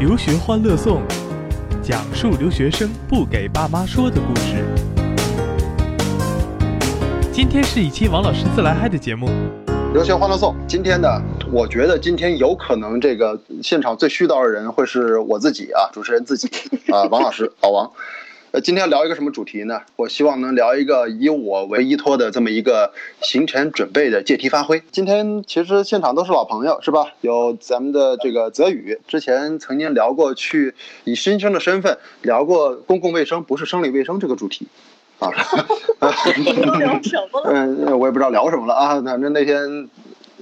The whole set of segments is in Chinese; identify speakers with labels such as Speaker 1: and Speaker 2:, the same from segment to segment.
Speaker 1: 留学欢乐颂，讲述留学生不给爸妈说的故事。今天是一期王老师自来嗨的节目。
Speaker 2: 留学欢乐颂，今天呢，我觉得今天有可能这个现场最絮叨的人会是我自己啊，主持人自己啊，王老师，老王。呃，今天聊一个什么主题呢？我希望能聊一个以我为依托的这么一个行程准备的借题发挥。今天其实现场都是老朋友，是吧？有咱们的这个泽宇，之前曾经聊过去以新生的身份聊过公共卫生不是生理卫生这个主题，啊，
Speaker 3: 都聊什么了？
Speaker 2: 嗯，我也不知道聊什么了啊，反正那天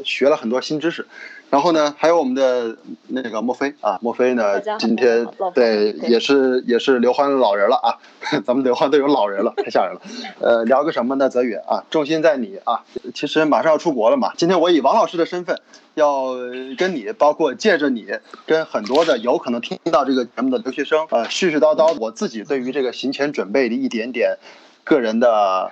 Speaker 2: 学了很多新知识。然后呢，还有我们的那个墨菲啊，墨菲呢今天对
Speaker 3: 对
Speaker 2: 也是也是刘欢的老人了啊，咱们刘欢都有老人了，太吓人了。呃，聊个什么呢？泽宇啊，重心在你啊，其实马上要出国了嘛，今天我以王老师的身份，要跟你，包括借着你，跟很多的有可能听到这个节目的留学生，呃，絮絮叨叨我自己对于这个行前准备的一点点个人的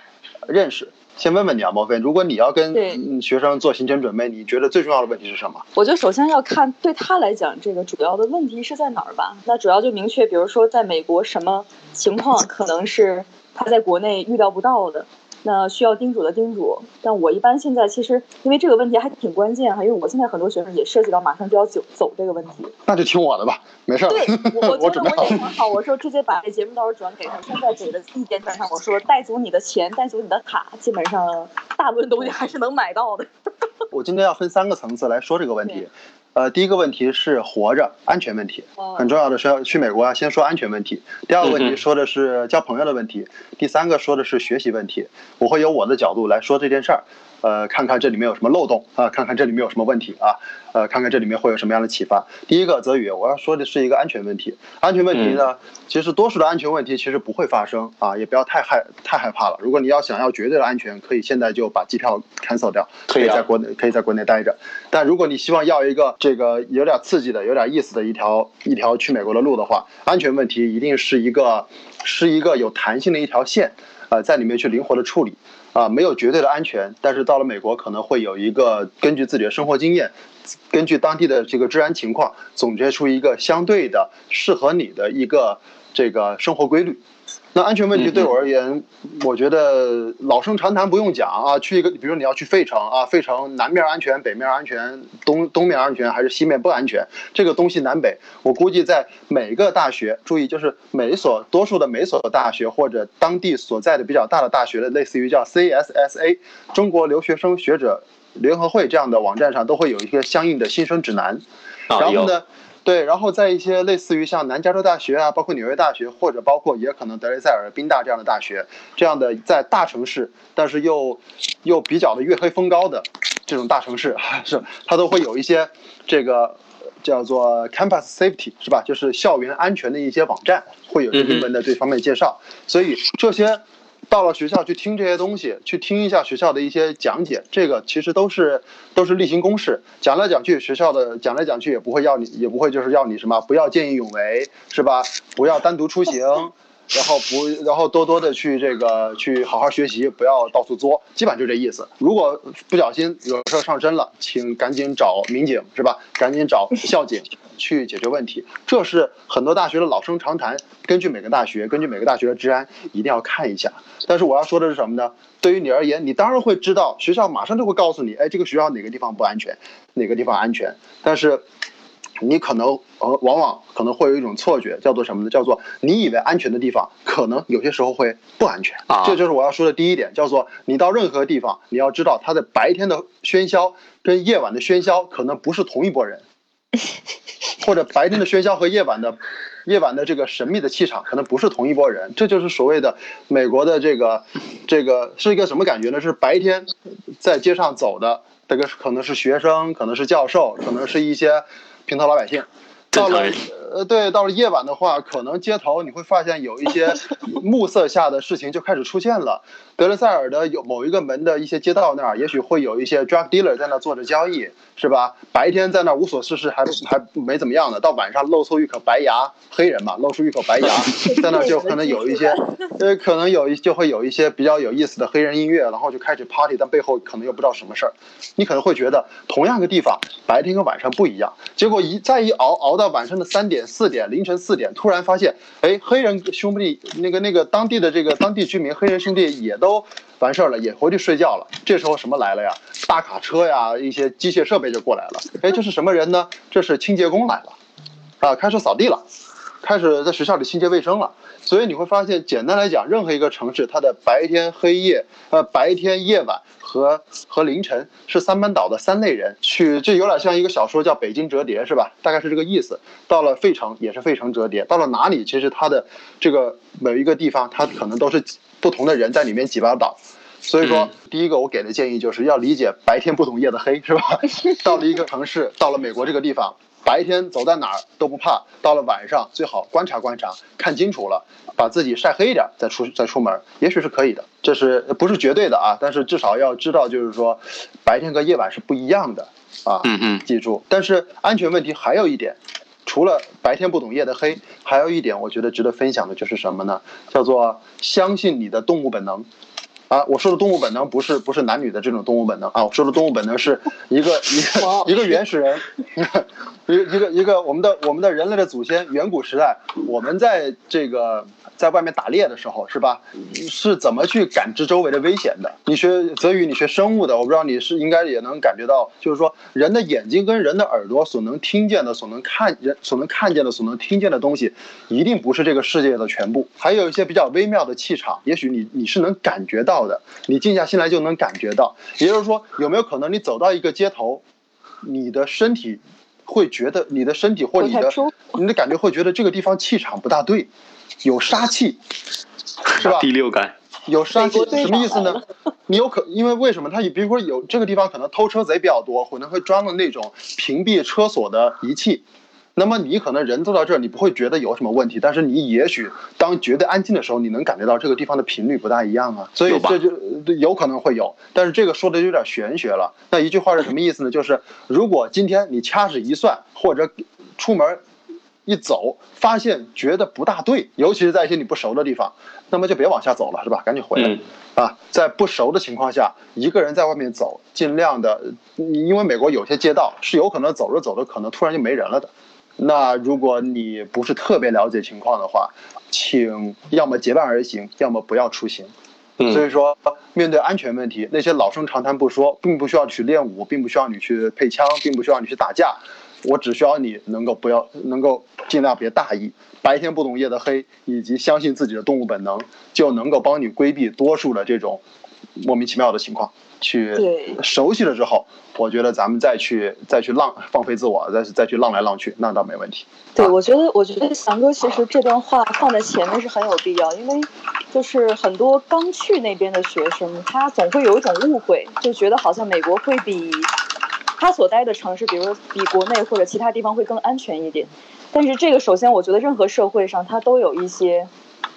Speaker 2: 认识。先问问你啊，莫非，如果你要跟学生做行前准备，你觉得最重要的问题是什么？
Speaker 3: 我觉得首先要看对他来讲，这个主要的问题是在哪儿吧？那主要就明确，比如说在美国什么情况可能是他在国内预料不到的，那需要叮嘱的叮嘱。但我一般现在其实因为这个问题还挺关键哈，因为我现在很多学生也涉及到马上就要走走这个问题。
Speaker 2: 那就听我的吧，没事儿。
Speaker 3: 对，我我觉 得我也很好，我说直接把这节目到时候转给他。现在给的意见上，我说带足你的钱，带足你的卡，基本上大部分东西还是能买到的。
Speaker 2: 我今天要分三个层次来说这个问题
Speaker 3: 对。
Speaker 2: 呃，第一个问题是活着安全问题，
Speaker 3: 哦
Speaker 2: 很重要的是要去美国啊，先说安全问题。第二个问题说的是交朋友的问题，第三个说的是学习问题。我会由我的角度来说这件事儿，呃，看看这里面有什么漏洞啊，看看这里面有什么问题啊，呃，看看这里面会有什么样的启发。第一个，泽宇，我要说的是一个安全问题。安全问题
Speaker 4: 嗯
Speaker 2: 呢，其实多数的安全问题其实不会发生啊，也不要太害太害怕了。如果你要想要绝对的安全，可以现在就把机票 cancel 掉，可
Speaker 4: 以
Speaker 2: 在国内可以在国内待着。但如果你希望要一个这个有点刺激的、有点意思的一条一条去美国的路的话，安全问题一定是一个是一个有弹性的一条线，呃，在里面去灵活的处理。啊，没有绝对的安全，但是到了美国可能会有一个根据自己的生活经验，根据当地的这个治安情况，总结出一个相对的适合你的一个这个生活规律。那安全问题对我而言，我觉得老生常谈，不用讲啊。去一个，比如你要去费城啊，费城南面安全，北面安全，东东面安全还是西面不安全？这个东西南北，我估计在每个大学，注意就是每一所多数的每所大学或者当地所在的比较大的大学的，类似于叫 CSSA 中国留学生学者联合会这样的网站上，都会有一些相应的新生指南。然后呢，对，然后在一些类似于像南加州大学啊，包括纽约大学，或者包括也可能德雷塞尔、宾大这样的大学，这样的在大城市，但是又又比较的月黑风高的这种大城市，是它都会有一些这个叫做 campus safety 是吧？就是校园安全的一些网站，会有一些英文的这方面介绍，所以这些。到了学校去听这些东西，去听一下学校的一些讲解，这个其实都是都是例行公事。讲来讲去，学校的讲来讲去也不会要你，也不会就是要你什么，不要见义勇为，是吧？不要单独出行，然后不，然后多多的去这个去好好学习，不要到处作，基本上就这意思。如果不小心有事儿上身了，请赶紧找民警，是吧？赶紧找校警 去解决问题。这是很多大学的老生常谈，根据每个大学，根据每个大学的治安，一定要看一下。但是我要说的是什么呢？对于你而言，你当然会知道，学校马上就会告诉你，哎，这个学校哪个地方不安全，哪个地方安全。但是你可能呃，往往可能会有一种错觉，叫做什么呢？叫做你以为安全的地方，可能有些时候会不安全。
Speaker 4: 啊
Speaker 2: 这就是我要说的第一点，叫做你到任何地方，你要知道它的白天的喧嚣跟夜晚的喧嚣可能不是同一拨人，或者白天的喧嚣和夜晚的夜晚的这个神秘的气场可能不是同一拨人。这就是所谓的美国的这个这个是一个什么感觉呢？是白天在街上走的，这个可能是学生，可能是教授，可能是一些平头老百姓。到了呃，对，到了夜晚的话，可能街头你会发现有一些 暮色下的事情就开始出现了。德雷塞尔的有某一个门的一些街道那儿，也许会有一些 drug dealer 在那做着交易，是吧？白天在那无所事事还还没怎么样的，到晚上露出一口白牙，黑人嘛，露出一口白牙，在那就可能有一些，呃，可能有一就会有一些比较有意思的黑人音乐，然后就开始 party，但背后可能又不知道什么事儿。你可能会觉得同样个地方，白天跟晚上不一样，结果一再一熬熬到晚上的三点。点、四点、凌晨四点，突然发现，哎，黑人兄弟那个那个当地的这个当地居民黑人兄弟也都完事儿了，也回去睡觉了。这时候什么来了呀？大卡车呀，一些机械设备就过来了。哎，这是什么人呢？这是清洁工来了，啊，开始扫地了，开始在学校里清洁卫生了。所以你会发现，简单来讲，任何一个城市，它的白天黑夜，呃，白天夜晚和和凌晨是三班倒的三类人去，这有点像一个小说叫《北京折叠》，是吧？大概是这个意思。到了费城也是费城折叠，到了哪里，其实它的这个每一个地方，它可能都是不同的人在里面挤巴倒。所以说，第一个我给的建议就是要理解白天不懂夜的黑，是吧？到了一个城市，到了美国这个地方。白天走在哪儿都不怕，到了晚上最好观察观察，看清楚了，把自己晒黑一点再出再出门，也许是可以的。这是不是绝对的啊？但是至少要知道，就是说，白天和夜晚是不一样的啊。
Speaker 4: 嗯嗯，
Speaker 2: 记住。但是安全问题还有一点，除了白天不懂夜的黑，还有一点我觉得值得分享的就是什么呢？叫做相信你的动物本能。啊，我说的动物本能不是不是男女的这种动物本能啊，我说的动物本能是一个一个一个原始人，一一个一个我们的我们的人类的祖先，远古时代，我们在这个在外面打猎的时候，是吧？是怎么去感知周围的危险的？你学泽宇，你学生物的，我不知道你是应该也能感觉到，就是说人的眼睛跟人的耳朵所能听见的、所能看人所能看见的、所能听见的东西，一定不是这个世界的全部，还有一些比较微妙的气场，也许你你是能感觉到的，你静下心来就能感觉到。也就是说，有没有可能你走到一个街头，你的身体？会觉得你的身体或你的你的感觉会觉得这个地方气场不大对，有杀气，是吧？
Speaker 4: 第六感
Speaker 2: 有杀气什么意思呢？你有可因为为什么他比如说有这个地方可能偷车贼比较多，可能会装了那种屏蔽车锁的仪器。那么你可能人坐到这儿，你不会觉得有什么问题，但是你也许当觉得安静的时候，你能感觉到这个地方的频率不大一样啊，所以这就有可能会有，但是这个说的有点玄学了。那一句话是什么意思呢？就是如果今天你掐指一算，或者出门一走，发现觉得不大对，尤其是在一些你不熟的地方，那么就别往下走了，是吧？赶紧回来啊！在不熟的情况下，一个人在外面走，尽量的，因为美国有些街道是有可能走着走着，可能突然就没人了的。那如果你不是特别了解情况的话，请要么结伴而行，要么不要出行。所以说，面对安全问题，那些老生常谈不说，并不需要去练武，并不需要你去配枪，并不需要你去打架。我只需要你能够不要，能够尽量别大意，白天不懂夜的黑，以及相信自己的动物本能，就能够帮你规避多数的这种莫名其妙的情况。去熟悉了之后，我觉得咱们再去再去浪放飞自我，再再去浪来浪去，那倒没问题。
Speaker 3: 对，我觉得我觉得翔哥其实这段话放在前面是很有必要，因为就是很多刚去那边的学生，他总会有一种误会，就觉得好像美国会比他所待的城市，比如说比国内或者其他地方会更安全一点。但是这个首先，我觉得任何社会上它都有一些，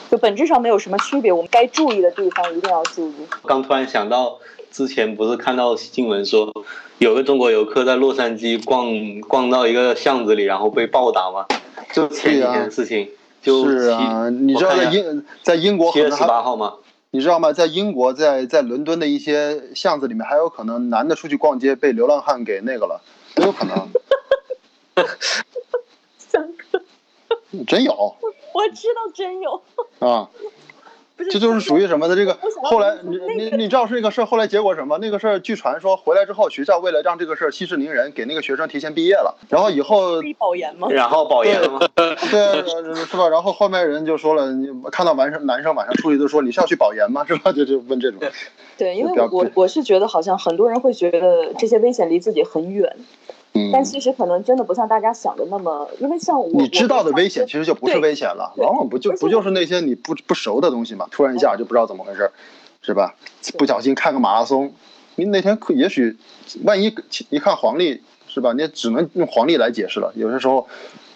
Speaker 3: 就本质上没有什么区别。我们该注意的地方一定要注意。
Speaker 4: 刚突然想到。之前不是看到新闻说，有个中国游客在洛杉矶逛逛到一个巷子里，然后被暴打吗？就前几天的事情。
Speaker 2: 就是啊，你知道在英在英国
Speaker 4: 七月十八号吗？
Speaker 2: 你知道吗？在英国，在在伦敦的一些巷子里面，还有可能男的出去逛街被流浪汉给那个了，都有可能。真有。
Speaker 3: 我知道真有。
Speaker 2: 啊。这就是属于什么的？这个后来你你你知道是那个事儿，后来结果什么？那个事儿据传说回来之后，学校为了让这个事儿息事宁人，给那个学生提前毕业了。然后以后
Speaker 3: 保研吗？
Speaker 4: 然后保研了吗？
Speaker 2: 对，是吧？然后后面人就说了，你看到男生男生晚上出去都说你是要去保研吗？是吧？就就问这种。
Speaker 3: 对，因为我我是觉得好像很多人会觉得这些危险离自己很远。但其实可能真的不像大家想的那么，因为像我
Speaker 2: 你知道的危险其实就不是危险了，往往不就不就是那些你不不熟的东西嘛？突然一下就不知道怎么回事，是吧？不小心看个马拉松，你那天可也许万一一看黄历，是吧？你只能用黄历来解释了。有些时候，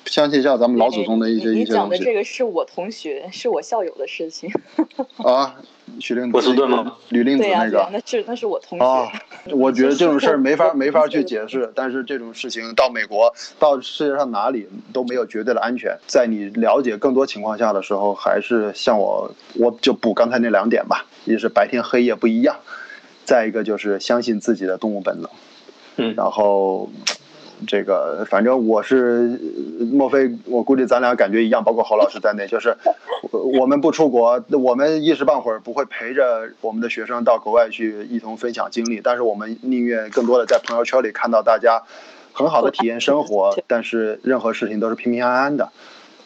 Speaker 2: 相信一下咱们老祖宗的一些一些东西。
Speaker 3: 你讲的这个是我同学，是我校友的事情。
Speaker 2: 啊。徐令
Speaker 4: 波士顿吗？
Speaker 2: 吕令子那个，
Speaker 3: 那是那是我同学。
Speaker 2: 啊，我觉得这种事儿没法 没法去解释，但是这种事情到美国，到世界上哪里都没有绝对的安全。在你了解更多情况下的时候，还是像我，我就补刚才那两点吧。一是白天黑夜不一样，再一个就是相信自己的动物本能。
Speaker 4: 嗯，
Speaker 2: 然后这个反正我是，莫非我估计咱俩感觉一样，包括侯老师在内，就是我们不出国，我们一时半会儿不会陪着我们的学生到国外去一同分享经历，但是我们宁愿更多的在朋友圈里看到大家很好的体验生活，但是任何事情都是平平安安的，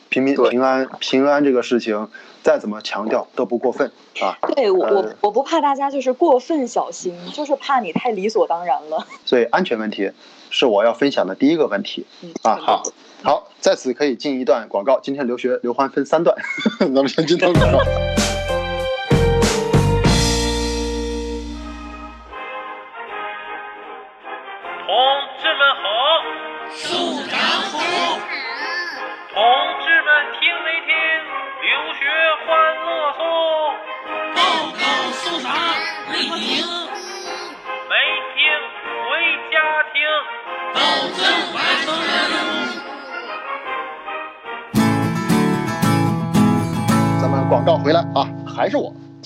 Speaker 2: 平平平安平安这个事情。再怎么强调都不过分啊！
Speaker 3: 对我我我不怕大家就是过分小心，就是怕你太理所当然了。
Speaker 2: 所以安全问题是我要分享的第一个问题啊！好，好，在此可以进一段广告。今天留学刘欢分三段，咱们先进段广告。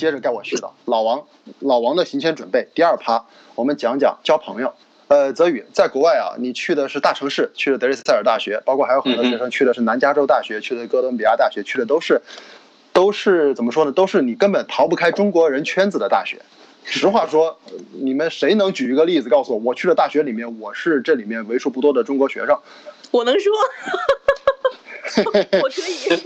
Speaker 2: 接着该我絮叨。老王，老王的行前准备第二趴，我们讲讲交朋友。呃，泽宇在国外啊，你去的是大城市，去了德累斯塞尔大学，包括还有很多学生去的是南加州大学，去的哥伦比亚大学，去的都是，都是怎么说呢？都是你根本逃不开中国人圈子的大学。实话说，你们谁能举一个例子告诉我，我去的大学里面，我是这里面为数不多的中国学生？
Speaker 3: 我能说，我可以。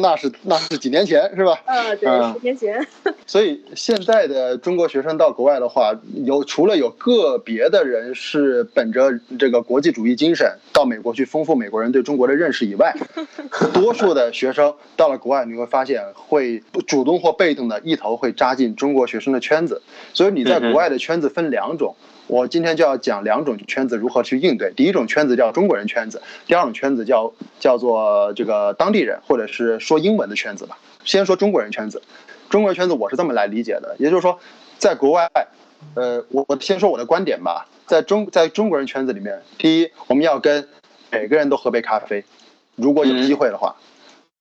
Speaker 2: 那是那是几年前是吧？
Speaker 3: 啊，对，十年前。
Speaker 2: 所以现在的中国学生到国外的话，有除了有个别的人是本着这个国际主义精神到美国去丰富美国人对中国的认识以外，多数的学生到了国外，你会发现会主动或被动的一头会扎进中国学生的圈子。所以你在国外的圈子分两种。我今天就要讲两种圈子如何去应对。第一种圈子叫中国人圈子，第二种圈子叫叫做这个当地人或者是说英文的圈子吧。先说中国人圈子，中国人圈子我是这么来理解的，也就是说，在国外，呃，我我先说我的观点吧，在中在中国人圈子里面，第一，我们要跟每个人都喝杯咖啡，如果有机会的话。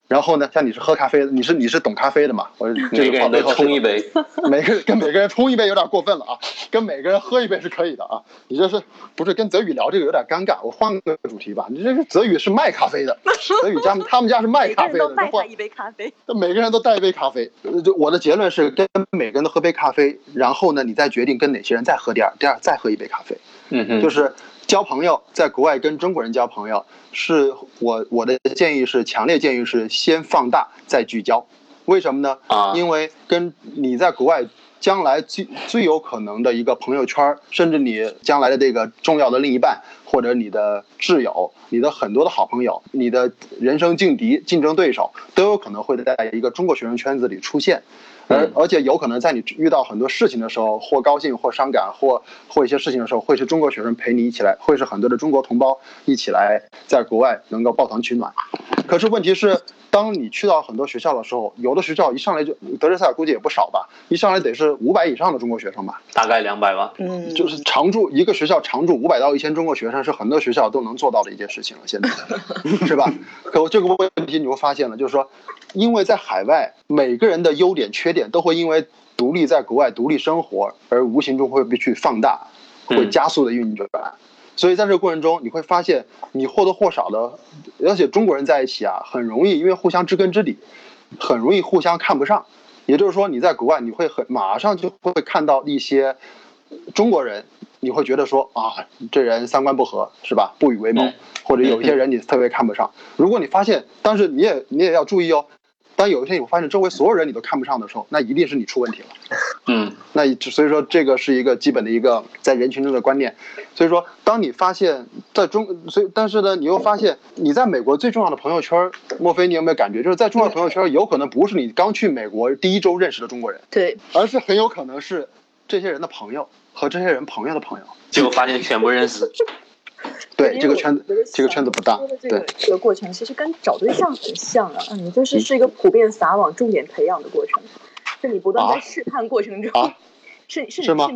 Speaker 2: 然后呢，像你是喝咖啡的，你是你是懂咖啡的嘛？我这个
Speaker 4: 背后冲一杯，
Speaker 2: 每个跟每个人冲一杯有点过分了啊，跟每个人喝一杯是可以的啊。你这是不是跟泽宇聊这个有点尴尬？我换个主题吧。你这是泽宇是卖咖啡的，泽宇家他们家是卖咖啡的，
Speaker 3: 每个人都一杯咖啡，
Speaker 2: 每个人都带一杯咖啡。就我的结论是，跟每个人都喝杯咖啡，然后呢，你再决定跟哪些人再喝第二第二再喝一杯咖啡。
Speaker 4: 嗯嗯，
Speaker 2: 就是。交朋友，在国外跟中国人交朋友，是我我的建议是强烈建议是先放大再聚焦，为什么呢？
Speaker 4: 啊，
Speaker 2: 因为跟你在国外将来最最有可能的一个朋友圈，甚至你将来的这个重要的另一半，或者你的挚友，你的很多的好朋友，你的人生劲敌、竞争对手，都有可能会在一个中国学生圈子里出现。而而且有可能在你遇到很多事情的时候，或高兴或伤感，或或一些事情的时候，会是中国学生陪你一起来，会是很多的中国同胞一起来在国外能够抱团取暖。可是问题是，当你去到很多学校的时候，有的学校一上来就德雷塞尔估计也不少吧，一上来得是五百以上的中国学生吧，
Speaker 4: 大概两百吧。
Speaker 3: 嗯，
Speaker 2: 就是常住一个学校常住五百到一千中国学生是很多学校都能做到的一件事情了，现在 是吧？可这个问题你会发现了，就是说。因为在海外，每个人的优点、缺点都会因为独立在国外独立生活而无形中会被去放大，会加速的运转。所以在这个过程中，你会发现你或多或少的，而且中国人在一起啊，很容易因为互相知根知底，很容易互相看不上。也就是说，你在国外，你会很马上就会看到一些中国人，你会觉得说啊，这人三观不合，是吧？不与为谋，或者有一些人你特别看不上。如果你发现，但是你也你也要注意哦。当有一天你会发现周围所有人你都看不上的时候，那一定是你出问题了。
Speaker 4: 嗯，
Speaker 2: 那所以说这个是一个基本的一个在人群中的观念。所以说，当你发现在中，所以但是呢，你又发现你在美国最重要的朋友圈，莫非你有没有感觉，就是在重要的朋友圈，有可能不是你刚去美国第一周认识的中国人，
Speaker 3: 对，
Speaker 2: 而是很有可能是这些人的朋友和这些人朋友的朋友，
Speaker 4: 结果发现全部认识。
Speaker 2: 对这个圈子，这个圈子不大。对
Speaker 3: 这个过程，其实跟找对象很像啊。你，就是是一个普遍撒网、重点培养的过程。就你不断在试探过程中，是是
Speaker 2: 是吗？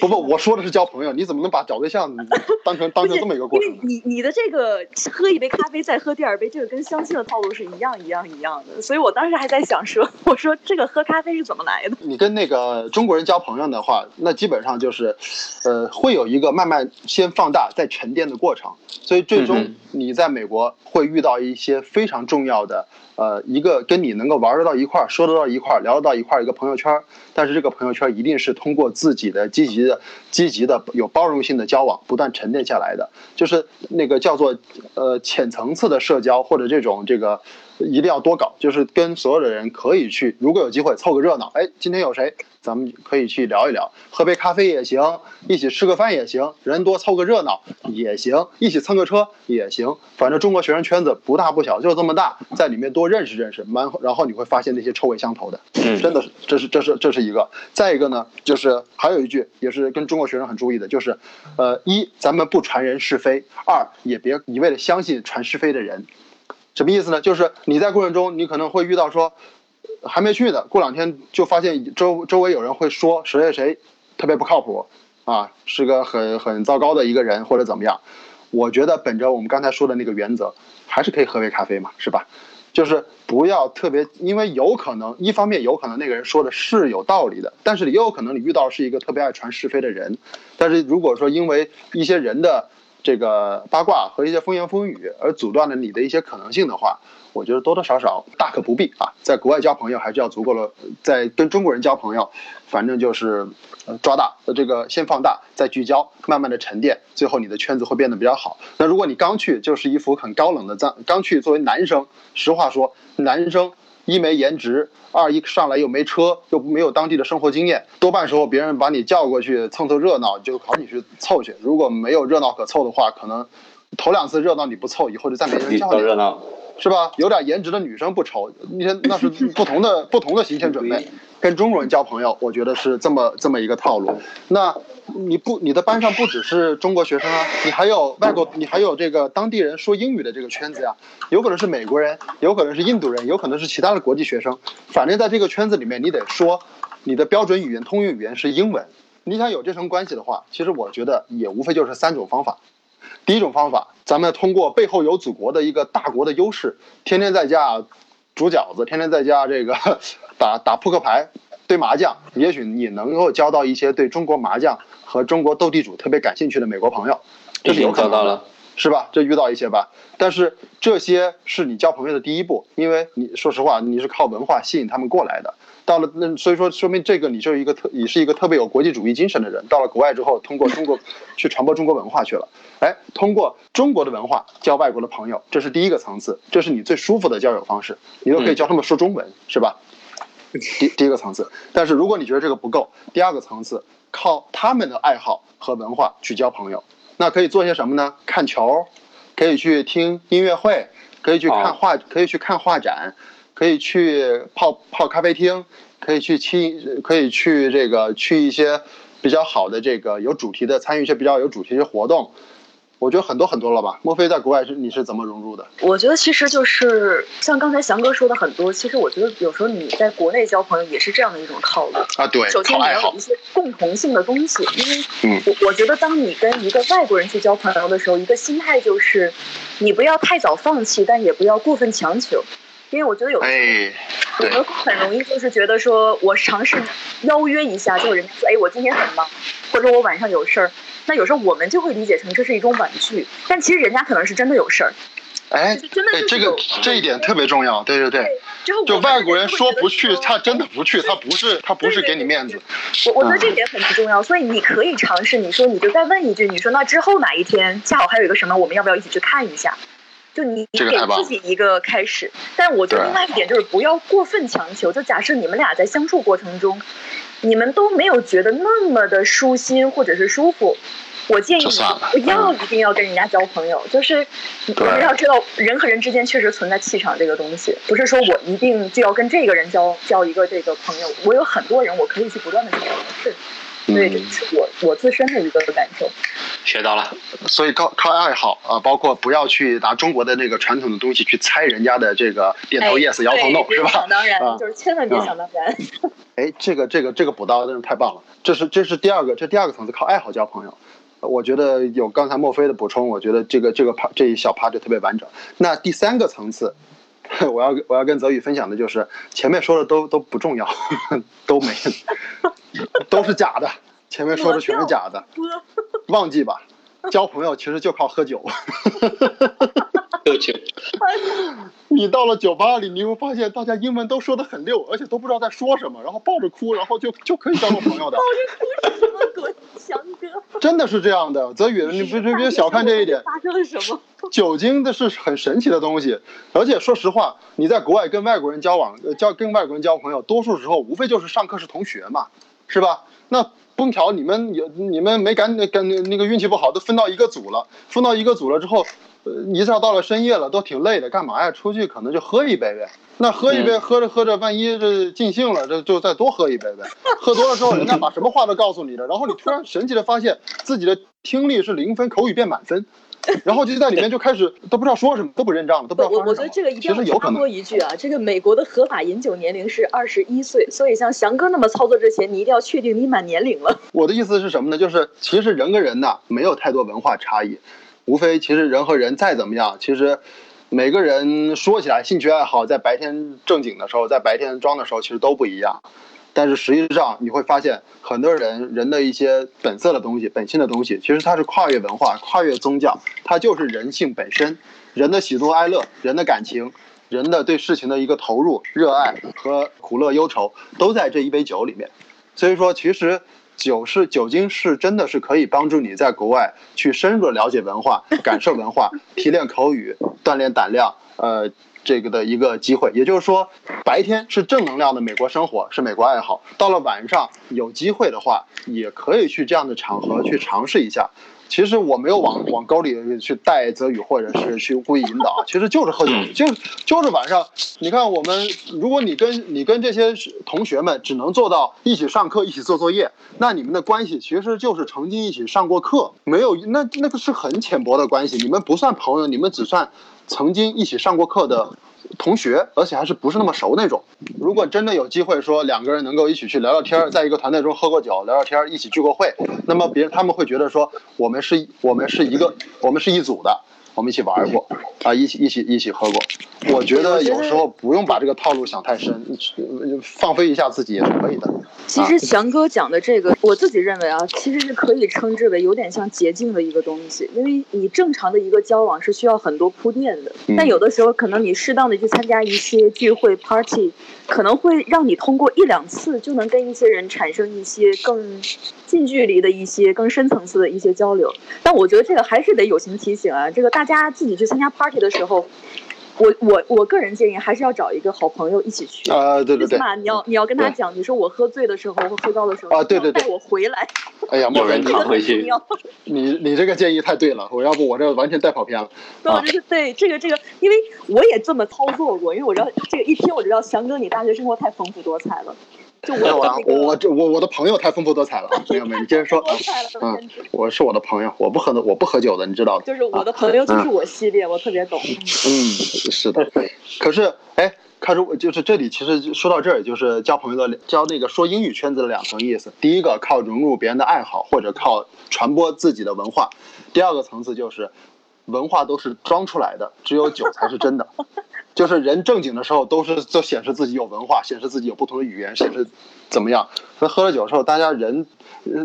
Speaker 2: 不不，我说的是交朋友，你怎么能把找对象 当成当成这么一个过程？
Speaker 3: 因为你你的这个喝一杯咖啡再喝第二杯，这个跟相亲的套路是一样一样一样的，所以我当时还在想说，我说这个喝咖啡是怎么来的？
Speaker 2: 你跟那个中国人交朋友的话，那基本上就是，呃，会有一个慢慢先放大再沉淀的过程，所以最终你在美国会遇到一些非常重要的，呃，一个跟你能够玩得到一块儿、说得到一块儿、聊得到一块儿一个朋友圈，但是这个朋友圈一定是通通过自己的积极的、积极的、有包容性的交往不断沉淀下来的，就是那个叫做呃浅层次的社交或者这种这个。一定要多搞，就是跟所有的人可以去，如果有机会凑个热闹，哎，今天有谁，咱们可以去聊一聊，喝杯咖啡也行，一起吃个饭也行，人多凑个热闹也行，一起蹭个车也行，反正中国学生圈子不大不小，就这么大，在里面多认识认识，蛮然后你会发现那些臭味相投的，
Speaker 4: 嗯
Speaker 2: 真的是，这是这是这是一个。再一个呢，就是还有一句也是跟中国学生很注意的，就是，呃，一咱们不传人是非，二也别一味的相信传是非的人。什么意思呢？就是你在过程中，你可能会遇到说，还没去呢，过两天就发现周周围有人会说谁谁谁特别不靠谱啊，是个很很糟糕的一个人或者怎么样。我觉得本着我们刚才说的那个原则，还是可以喝杯咖啡嘛，是吧？就是不要特别，因为有可能一方面有可能那个人说的是有道理的，但是也有可能你遇到是一个特别爱传是非的人。但是如果说因为一些人的这个八卦和一些风言风语而阻断了你的一些可能性的话，我觉得多多少少大可不必啊。在国外交朋友还是要足够的，在跟中国人交朋友，反正就是抓大，这个先放大，再聚焦，慢慢的沉淀，最后你的圈子会变得比较好。那如果你刚去就是一副很高冷的脏，刚去作为男生，实话说，男生一没颜值，二一上来又没车，又没有当地的生活经验，多半时候别人把你叫过去蹭凑热闹，就考你去凑去。如果没有热闹可凑的话，可能头两次热闹你不凑，以后就再没人叫你了。
Speaker 4: 热闹，
Speaker 2: 是吧？有点颜值的女生不愁，你看那是 不同的不同的行前准备。跟中国人交朋友，我觉得是这么这么一个套路。那你不你的班上不只是中国学生啊，你还有外国，你还有这个当地人说英语的这个圈子呀，有可能是美国人，有可能是印度人，有可能是其他的国际学生。反正在这个圈子里面，你得说你的标准语言、通用语言是英文。你想有这层关系的话，其实我觉得也无非就是三种方法。第一种方法，咱们通过背后有祖国的一个大国的优势，天天在家煮饺子，天天在家这个打打扑克牌、对麻将，也许你能够交到一些对中国麻将和中国斗地主特别感兴趣的美国朋友，这是有可能的。是吧？这遇到一些吧，但是这些是你交朋友的第一步，因为你说实话，你是靠文化吸引他们过来的。到了那，所以说说明这个你就是一个特，你是一个特别有国际主义精神的人。到了国外之后，通过中国去传播中国文化去了，哎，通过中国的文化交外国的朋友，这是第一个层次，这是你最舒服的交友方式，你都可以教他们说中文，是吧？第第一个层次，但是如果你觉得这个不够，第二个层次靠他们的爱好和文化去交朋友，那可以做些什么呢？看球，可以去听音乐会，可以去看
Speaker 4: 哦
Speaker 2: 画，可以去看画展，可以去泡泡咖啡厅，可以去亲可以去这个去一些比较好的这个有主题的，参与一些比较有主题的活动。我觉得很多很多了吧？莫非在国外是你是怎么融入的？
Speaker 3: 我觉得其实就是像刚才翔哥说的很多，其实我觉得有时候你在国内交朋友也是这样的一种套路。
Speaker 2: 啊，对
Speaker 3: 首先你要有一，些共同性的东西，因为
Speaker 2: 嗯
Speaker 3: 我我觉得当你跟一个外国人去交朋友的时候，一个心态就是，你不要太早放弃，但也不要过分强求，因为我觉得有
Speaker 2: 哎，
Speaker 3: 我们很容易就是觉得说我尝试邀约一下，就人家说哎我今天很忙，或者我晚上有事儿，那有时候我们就会理解成这是一种婉拒，但其实人家可能是真的有事儿，
Speaker 2: 哎
Speaker 3: 真的
Speaker 2: 哎，这个这一点特别重要，对对对。
Speaker 3: 之后
Speaker 2: 就外国人说不去，他真的不去，他不是他不是给你面子。
Speaker 3: 我我觉得这一点很重要，所以你可以尝试。你说你就再问一句，你说那之后哪一天恰好还有一个什么，我们要不要一起去看一下？就你给自己一个开始。但我觉得另外一点就是不要过分强求。就假设你们俩在相处过程中，你们都没有觉得那么的舒心或者是舒服。我建议你不要一定要跟人家交朋友，就是我们要知道人和人之间确实存在气场这个东西，不是说我一定就要跟这个人交交一个这个朋友。我有很多人，我可以去不断的去尝试。对，这
Speaker 2: 嗯，
Speaker 3: 是我我自身的一个感受。
Speaker 4: 学到了。
Speaker 2: 所以靠靠爱好啊，包括不要去拿中国的那个传统的东西去猜人家的这个点头
Speaker 3: 哎
Speaker 2: yes 摇头 no 是吧？
Speaker 3: 想当然，
Speaker 2: 啊
Speaker 3: 就是千万别
Speaker 2: 啊
Speaker 3: 想当然。
Speaker 2: 哎，这个这个这个补刀真是太棒了。这是这是第二个，这第二个层次靠爱好交朋友。我觉得有刚才墨菲的补充，我觉得这个这个 part 这一小 part 就特别完整。那第三个层次，我要我要跟泽宇分享的就是前面说的都都不重要，都没，都是假的。前面说的全是假的，忘记吧。交朋友其实就靠喝酒。
Speaker 4: 喝酒。
Speaker 2: 你到了酒吧里，你会发现大家英文都说的很溜，而且都不知道在说什么，然后抱着哭，然后就就可以交到朋友的。
Speaker 3: 抱着哭是什么鬼？强哥。
Speaker 2: 真的是这样的，泽宇，你别别别小看这一点。
Speaker 3: 发生了什么？
Speaker 2: 酒精的是很神奇的东西，而且说实话，你在国外跟外国人交往，交跟外国人交朋友，多数时候无非就是上课是同学嘛，是吧？那。碰巧你们有你们没赶赶那个运气不好，都分到一个组了。分到一个组了之后，呃，一下到了深夜了，都挺累的，干嘛呀？出去可能就喝一杯呗。那喝一杯，喝着喝着，万一这尽兴了，这就再多喝一杯呗。喝多了之后，人家把什么话都告诉你了，然后你突然神奇的发现自己的听力是零分，口语变满分。然后就在里面就开始都不知道说什么，都不认账了，都不知道
Speaker 3: 我我觉得这个一定要插播一句啊，这个美国的合法饮酒年龄是二十一岁，所以像翔哥那么操作之前，你一定要确定你满年龄了。
Speaker 2: 我的意思是什么呢？就是其实人跟人呐没有太多文化差异，无非其实人和人再怎么样，其实每个人说起来兴趣爱好，在白天正经的时候，在白天装的时候，其实都不一样。但是实际上你会发现，很多人人的一些本色的东西、本性的东西，其实它是跨越文化、跨越宗教，它就是人性本身。人的喜怒哀乐、人的感情、人的对事情的一个投入、热爱和苦乐忧愁，都在这一杯酒里面。所以说，其实酒是酒精是真的是可以帮助你在国外去深入的了解文化、感受文化、提炼口语、锻炼胆量。呃。这个的一个机会，也就是说，白天是正能量的美国生活，是美国爱好。到了晚上，有机会的话，也可以去这样的场合去尝试一下。其实我没有往往沟里去带泽宇，或者是去故意引导，其实就是喝酒，就是就是晚上。你看，我们如果你跟你跟这些同学们只能做到一起上课、一起做作业，那你们的关系其实就是曾经一起上过课，没有那那个是很浅薄的关系，你们不算朋友，你们只算。曾经一起上过课的同学，而且还是不是那么熟那种。如果真的有机会说两个人能够一起去聊聊天，在一个团队中喝过酒聊聊天，一起聚过会，那么别人他们会觉得说我们是我们是一个我们是一组的。我们一起玩过，啊，一起一起一起喝过。我觉得有时候不用把这个套路想太深，放飞一下自己也是可以的。
Speaker 3: 其实翔哥讲的这个，我自己认为啊，其实是可以称之为有点像捷径的一个东西，因为你正常的一个交往是需要很多铺垫的，但有的时候可能你适当的去参加一些聚会 party，可能会让你通过一两次就能跟一些人产生一些更近距离的一些更深层次的一些交流。但我觉得这个还是得友情提醒啊，这个大。家自己去参加 party 的时候，我我我个人建议还是要找一个好朋友一起去
Speaker 2: 啊，对对对，
Speaker 3: 最起码你要你要跟他讲，你说我喝醉的时候或喝高的时候
Speaker 2: 啊，对对对，
Speaker 3: 带我回来。
Speaker 2: 哎呀，
Speaker 4: 有人扛回去。
Speaker 2: 你你这个建议太对了，我要不我这完全带跑偏了。
Speaker 3: 对，我就是对这个这个，因为我也这么操作过，因为我知道这个一听我就知道翔哥你大学生活太丰富多彩了。就我
Speaker 2: 啊，我我这我我的朋友太丰富多彩了，没有没有，你接着说。嗯，我是我的朋友，我不喝的，我不喝酒的，你知道的。
Speaker 3: 就是我的朋友就是我系列，我特别懂。
Speaker 2: 嗯，是的。可是，哎，开始就是这里，其实说到这儿，就是交朋友的交那个说英语圈子的两层意思。第一个靠融入别人的爱好，或者靠传播自己的文化；第二个层次就是文化都是装出来的，只有酒才是真的。就是人正经的时候，都是就显示自己有文化，显示自己有不同的语言，显示怎么样？那喝了酒之后，大家人，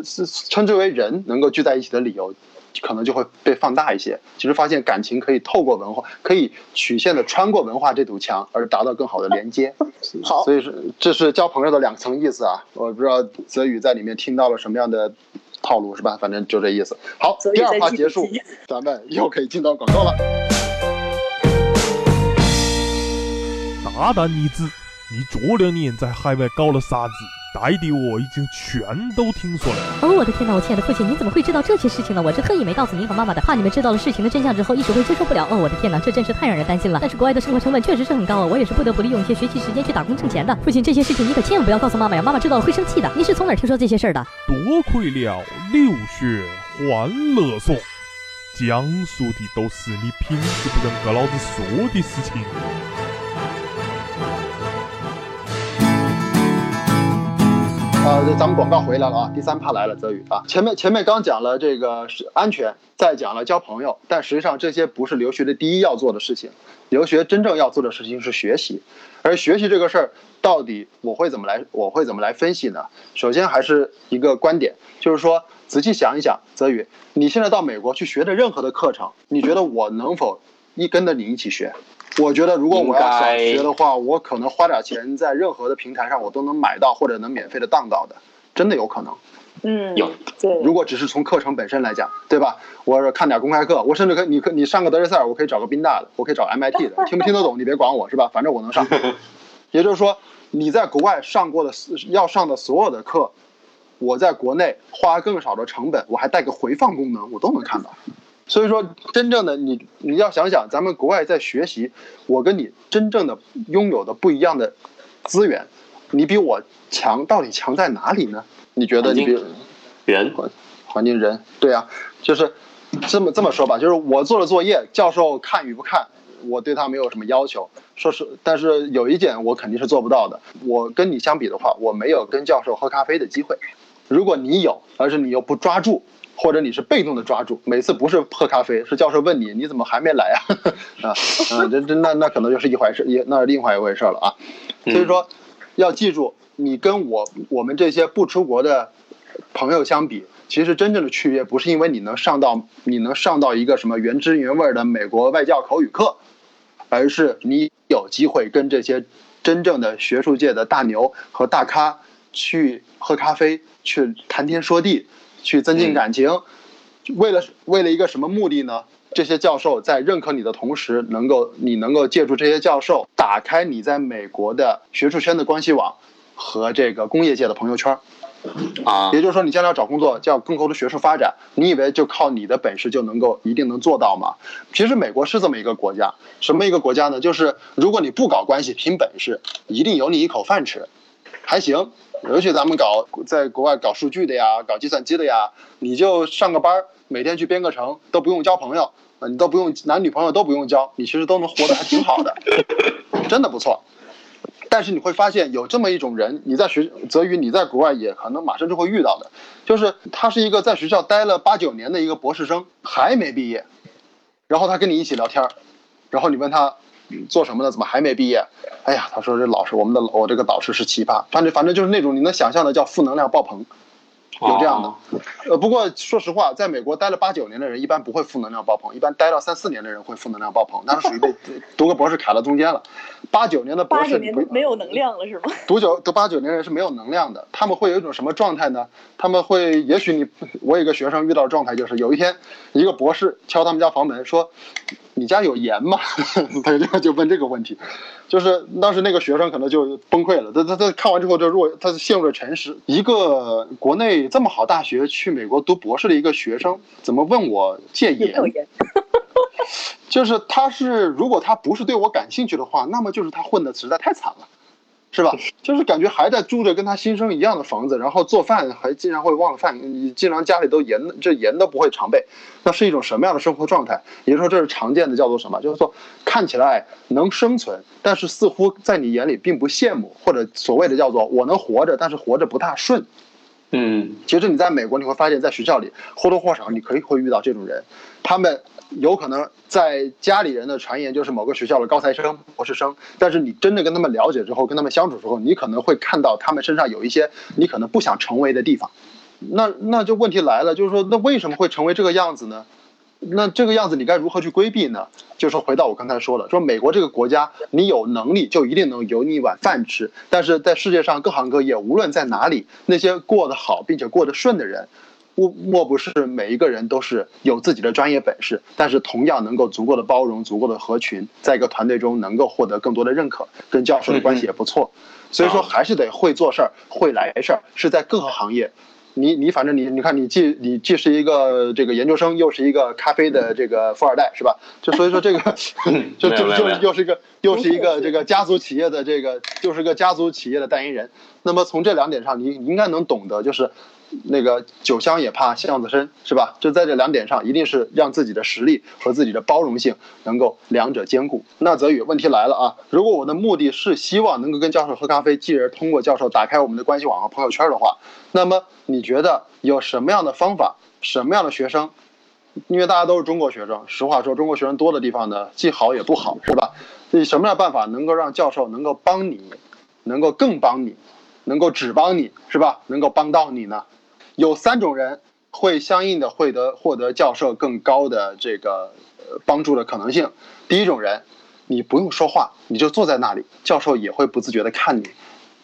Speaker 2: 是称之为人能够聚在一起的理由，可能就会被放大一些。其实发现感情可以透过文化，可以曲线的穿过文化这堵墙，而达到更好的连接。
Speaker 3: 好，
Speaker 2: 所以说这是交朋友的两层意思啊。我不知道泽宇在里面听到了什么样的套路是吧？反正就这意思。好，第二趴结束，咱们又可以进到广告了。
Speaker 1: 大胆女子，你这两年在海外搞了啥子？带的我已经全都听说了。
Speaker 5: 哦，我的天哪！我亲爱的父亲，你怎么会知道这些事情呢？我是特意没告诉您和妈妈的，怕你们知道了事情的真相之后，一时会接受不了。哦，我的天哪，这真是太让人担心了。但是国外的生活成本确实是很高啊，我也是不得不利用一些学习时间去打工挣钱的。父亲，这些事情你可千万不要告诉妈妈呀，妈妈知道了会生气的。你是从哪儿听说这些事儿的？
Speaker 1: 多亏了留学欢乐颂，讲述的都是你平时不跟个老子说的事情。
Speaker 2: 呃，咱们广告回来了啊，第三趴来了，泽宇啊，前面前面刚讲了这个是安全，再讲了交朋友，但实际上这些不是留学的第一要做的事情，留学真正要做的事情是学习，而学习这个事儿到底我会怎么来我会怎么来分析呢？首先还是一个观点，就是说仔细想一想，泽宇，你现在到美国去学的任何的课程，你觉得我能否一跟着你一起学？我觉得如果我要想学的话，我可能花点钱在任何的平台上我都能买到或者能免费的当到的，真的有可能。
Speaker 3: 嗯，
Speaker 4: 有
Speaker 3: 对，
Speaker 2: 如果只是从课程本身来讲，对吧？我是看点公开课，我甚至可以你可你上个德雷塞尔，我可以找个宾大的，我可以找 MIT 的，听不听得懂你别管我是吧？反正我能上。也就是说，你在国外上过的要上的所有的课，我在国内花更少的成本，我还带个回放功能，我都能看到。所以说，真正的你你要想想，咱们国外在学习，我跟你真正的拥有的不一样的资源，你比我强，到底强在哪里呢？你觉得你比
Speaker 4: 环人
Speaker 2: 环境人，对啊，就是这么这么说吧，就是我做了作业，教授看与不看，我对他没有什么要求。说是，但是有一点我肯定是做不到的，我跟你相比的话，我没有跟教授喝咖啡的机会。如果你有，而是你又不抓住，或者你是被动的抓住，每次不是喝咖啡，是教授问你你怎么还没来啊？啊，嗯，这这那那可能就是一回事，也那是另外一回事了啊。所以说，要记住，你跟我我们这些不出国的朋友相比，其实真正的区别不是因为你能上到你能上到一个什么原汁原味的美国外教口语课，而是你有机会跟这些真正的学术界的大牛和大咖去喝咖啡，去谈天说地，去增进感情。为了为了一个什么目的呢？这些教授在认可你的同时，能够你能够借助这些教授打开你在美国的学术圈的关系网和这个工业界的朋友圈。
Speaker 4: 啊
Speaker 2: 也就是说，你将来要找工作，就要更高的学术发展。你以为就靠你的本事就能够一定能做到吗？其实美国是这么一个国家，什么一个国家呢？就是如果你不搞关系，凭本事，一定有你一口饭吃，还行。尤其咱们搞在国外搞数据的呀，搞计算机的呀，你就上个班，每天去编个程，都不用交朋友，你都不用男女朋友都不用交，你其实都能活得还挺好的，真的不错。但是你会发现有这么一种人，你在学泽宇，你在国外也可能马上就会遇到的，就是他是一个在学校待了八九年的一个博士生，还没毕业，然后他跟你一起聊天，然后你问他做什么的，怎么还没毕业？哎呀，他说这老师，我们的我这个导师是奇葩，反正反正就是那种你能想象的叫负能量爆棚，有这样的。呃，不过说实话，在美国待了八九年的人，一般不会负能量爆棚，一般待到三四年的人会负能量爆棚，那是属于被 读个博士卡到中间了。八九年的博
Speaker 3: 八
Speaker 2: 士
Speaker 3: 没有能量了是吗？
Speaker 2: 读九读八九年人是没有能量的，他们会有一种什么状态呢？他们会，也许你我有一个学生遇到的状态就是，有一天一个博士敲他们家房门说：“你家有盐吗？” 他就就问这个问题，就是当时那个学生可能就崩溃了，他他他看完之后就弱，他陷入了沉思。一个国内这么好大学去美国读博士的一个学生，怎么问我戒？
Speaker 3: 盐？
Speaker 2: 就是他是，如果他不是对我感兴趣的话，那么就是他混的实在太惨了，是吧？就是感觉还在住着跟他新生一样的房子，然后做饭还经常会忘了饭，经常家里都盐这盐都不会常备，那是一种什么样的生活状态？也就是说，这是常见的叫做什么？就是说看起来能生存，但是似乎在你眼里并不羡慕，或者所谓的叫做我能活着，但是活着不大顺。
Speaker 4: 嗯
Speaker 2: 其实你在美国，你会发现在学校里或多或少你可以会遇到这种人，他们有可能在家里人的传言就是某个学校的高材生、博士生，但是你真的跟他们了解之后，跟他们相处之后，你可能会看到他们身上有一些你可能不想成为的地方。那那就问题来了，就是说，那为什么会成为这个样子呢？那这个样子你该如何去规避呢？就是回到我刚才说的，说美国这个国家，你有能力就一定能有你一碗饭吃。但是在世界上各行各业，无论在哪里，那些过得好并且过得顺的人，莫莫不是每一个人都是有自己的专业本事，但是同样能够足够的包容、足够的合群，在一个团队中能够获得更多的认可，跟教授的关系也不错。所以说还是得会做事儿、会来事儿，是在各个行业。你你反正你你看你既你既是一个这个研究生，又是一个咖啡的这个富二代是吧？就所以说这个 就就就又是一个又是一个 这个家族企业的这个又是个家族企业的代言人。那么从这两点上，你你应该能懂得，就是那个酒香也怕巷子深，是吧？就在这两点上，一定是让自己的实力和自己的包容性能够两者兼顾。那泽宇，问题来了啊！如果我的目的是希望能够跟教授喝咖啡，继而通过教授打开我们的关系网和朋友圈的话，那么你觉得有什么样的方法，什么样的学生？因为大家都是中国学生，实话说，中国学生多的地方呢，既好也不好，是吧？以什么样的办法能够让教授能够帮你，能够更帮你，能够只帮你，是吧？能够帮到你呢？有三种人会相应的会得获得教授更高的这个帮助的可能性。第一种人，你不用说话，你就坐在那里，教授也会不自觉的看你，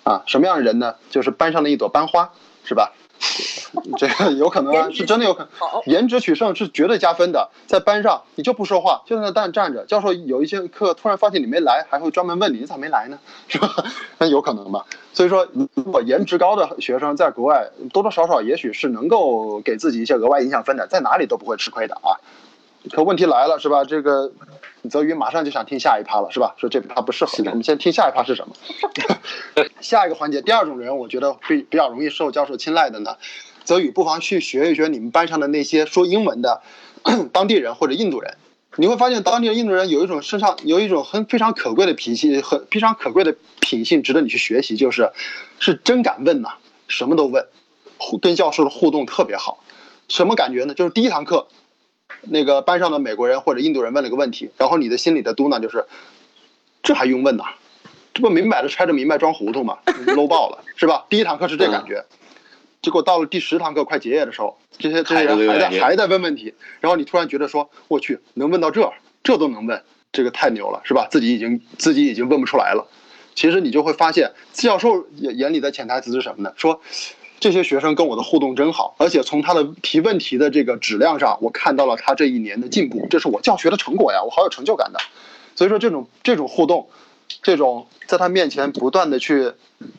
Speaker 2: 啊，什么样的人呢？就是班上的一朵班花，是吧？这个有可能啊，是真的有可能。颜值取胜是绝对加分的，在班上你就不说话，就在那站站着。教授有一些课突然发现你没来，还会专门问你你咋没来呢？是吧？那有可能吧。所以说，如果颜值高的学生在国外多多少少也许是能够给自己一些额外影响分的，在哪里都不会吃亏的啊。可问题来了，是吧？这个泽宇马上就想听下一趴了，是吧？说这趴不适合，我们先听下一趴是什么？下一个环节，第二种人，我觉得比比较容易受教授青睐的呢，泽宇不妨去学一学你们班上的那些说英文的 当地人或者印度人，你会发现当地的印度人有一种身上有一种很非常可贵的脾气很非常可贵的品性，值得你去学习，就是是真敢问呐，什么都问，跟教授的互动特别好，什么感觉呢？就是第一堂课。那个班上的美国人或者印度人问了个问题，然后你的心里的嘟囔就是，这还用问呐？这不明摆着揣着明白装糊涂吗？low 爆了，是吧？第一堂课是这感觉，结果到了第十堂课快结业的时候，这些这些人还在还在问问题，然后你突然觉得说，我去，能问到这，这都能问，这个太牛了，是吧？自己已经自己已经问不出来了。其实你就会发现，教授眼眼里的潜台词是什么呢？说。这些学生跟我的互动真好，而且从他的提问题的这个质量上，我看到了他这一年的进步，这是我教学的成果呀，我好有成就感的。所以说这种这种互动，这种在他面前不断的去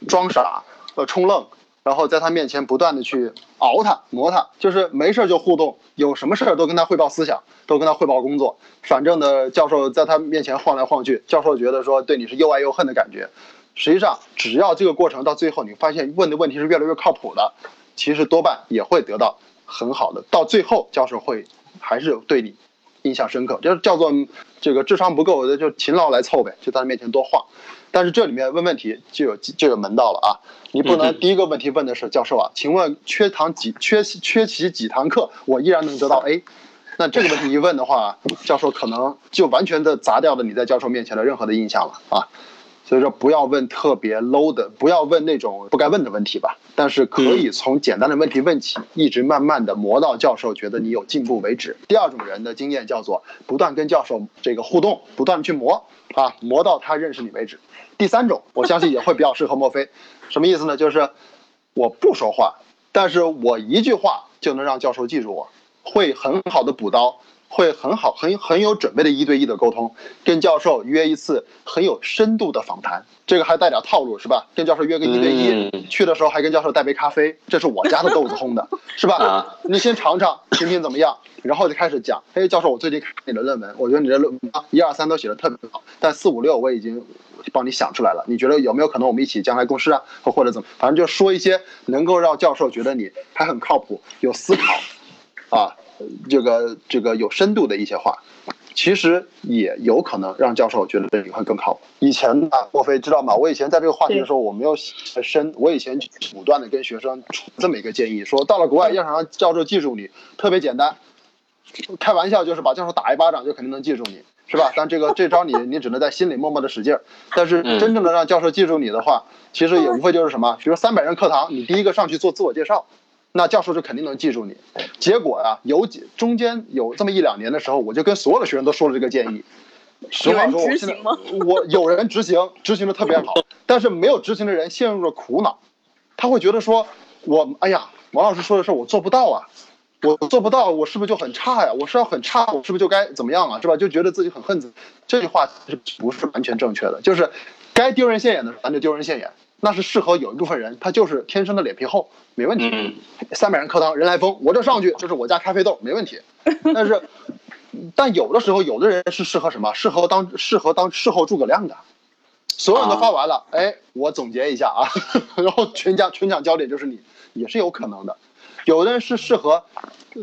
Speaker 2: 装傻呃充愣，然后在他面前不断的去熬他磨他，就是没事就互动，有什么事儿都跟他汇报思想，都跟他汇报工作。反正呢，教授在他面前晃来晃去，教授觉得说对你是又爱又恨的感觉。实际上，只要这个过程到最后，你发现问的问题是越来越靠谱的，其实多半也会得到很好的。到最后，教授会还是对你印象深刻，就是叫做这个智商不够的就勤劳来凑呗，就在他面前多晃。但是这里面问问题就有就有门道了啊！你不能第一个问题问的是教授啊，请问缺堂几缺缺席几堂课，我依然能得到 A。那这个问题一问的话，教授可能就完全的砸掉了你在教授面前的任何的印象了啊。所以说不要问特别 low 的，不要问那种不该问的问题吧。但是可以从简单的问题问起，一直慢慢的磨到教授觉得你有进步为止。第二种人的经验叫做不断跟教授这个互动，不断去磨啊，磨到他认识你为止。第三种，我相信也会比较适合墨菲。什么意思呢？就是我不说话，但是我一句话就能让教授记住我，会很好的补刀。会很好，很很有准备的一对一的沟通，跟教授约一次很有深度的访谈，这个还带点套路是吧？跟教授约个一对一，去的时候还跟教授带杯咖啡，这是我家的豆子烘的，是吧？你先尝尝，品品怎么样，然后就开始讲。哎，教授，我最近看你的论文，我觉得你的论文一二三都写的特别好，但四五六我已经帮你想出来了。你觉得有没有可能我们一起将来共事啊，或或者怎么？反正就说一些能够让教授觉得你还很靠谱，有思考，啊。这个这个有深度的一些话，其实也有可能让教授觉得你会更靠谱。以前呢，莫非知道吗？我以前在这个话题的时候，我没有深。我以前不断的跟学生这么一个建议，说到了国外要想让教授记住你，特别简单，开玩笑就是把教授打一巴掌就肯定能记住你，是吧？但这个这招你你只能在心里默默的使劲儿。但是真正的让教授记住你的话，其实也无非就是什么，比如三百人课堂，你第一个上去做自我介绍。那教授就肯定能记住你。结果啊，有几中间有这么一两年的时候，我就跟所有的学生都说了这个建议。实话说，我现在我有人执行，执行的特别好，但是没有执行的人陷入了苦恼。他会觉得说，我哎呀，王老师说的事我做不到啊，我做不到，我是不是就很差呀？我是要很差，我是不是就该怎么样啊？是吧？就觉得自己很恨自己。这句话是不是完全正确的？就是该丢人现眼的，咱就丢人现眼。那是适合有一部分人，他就是天生的脸皮厚，没问题。三百人课堂，人来疯，我这上去就是我家咖啡豆，没问题。但是，但有的时候，有的人是适合什么？适合当适合当事后诸葛亮的。所有人都发完了，哎，我总结一下啊，然后全家全场焦点就是你，也是有可能的。有的人是适合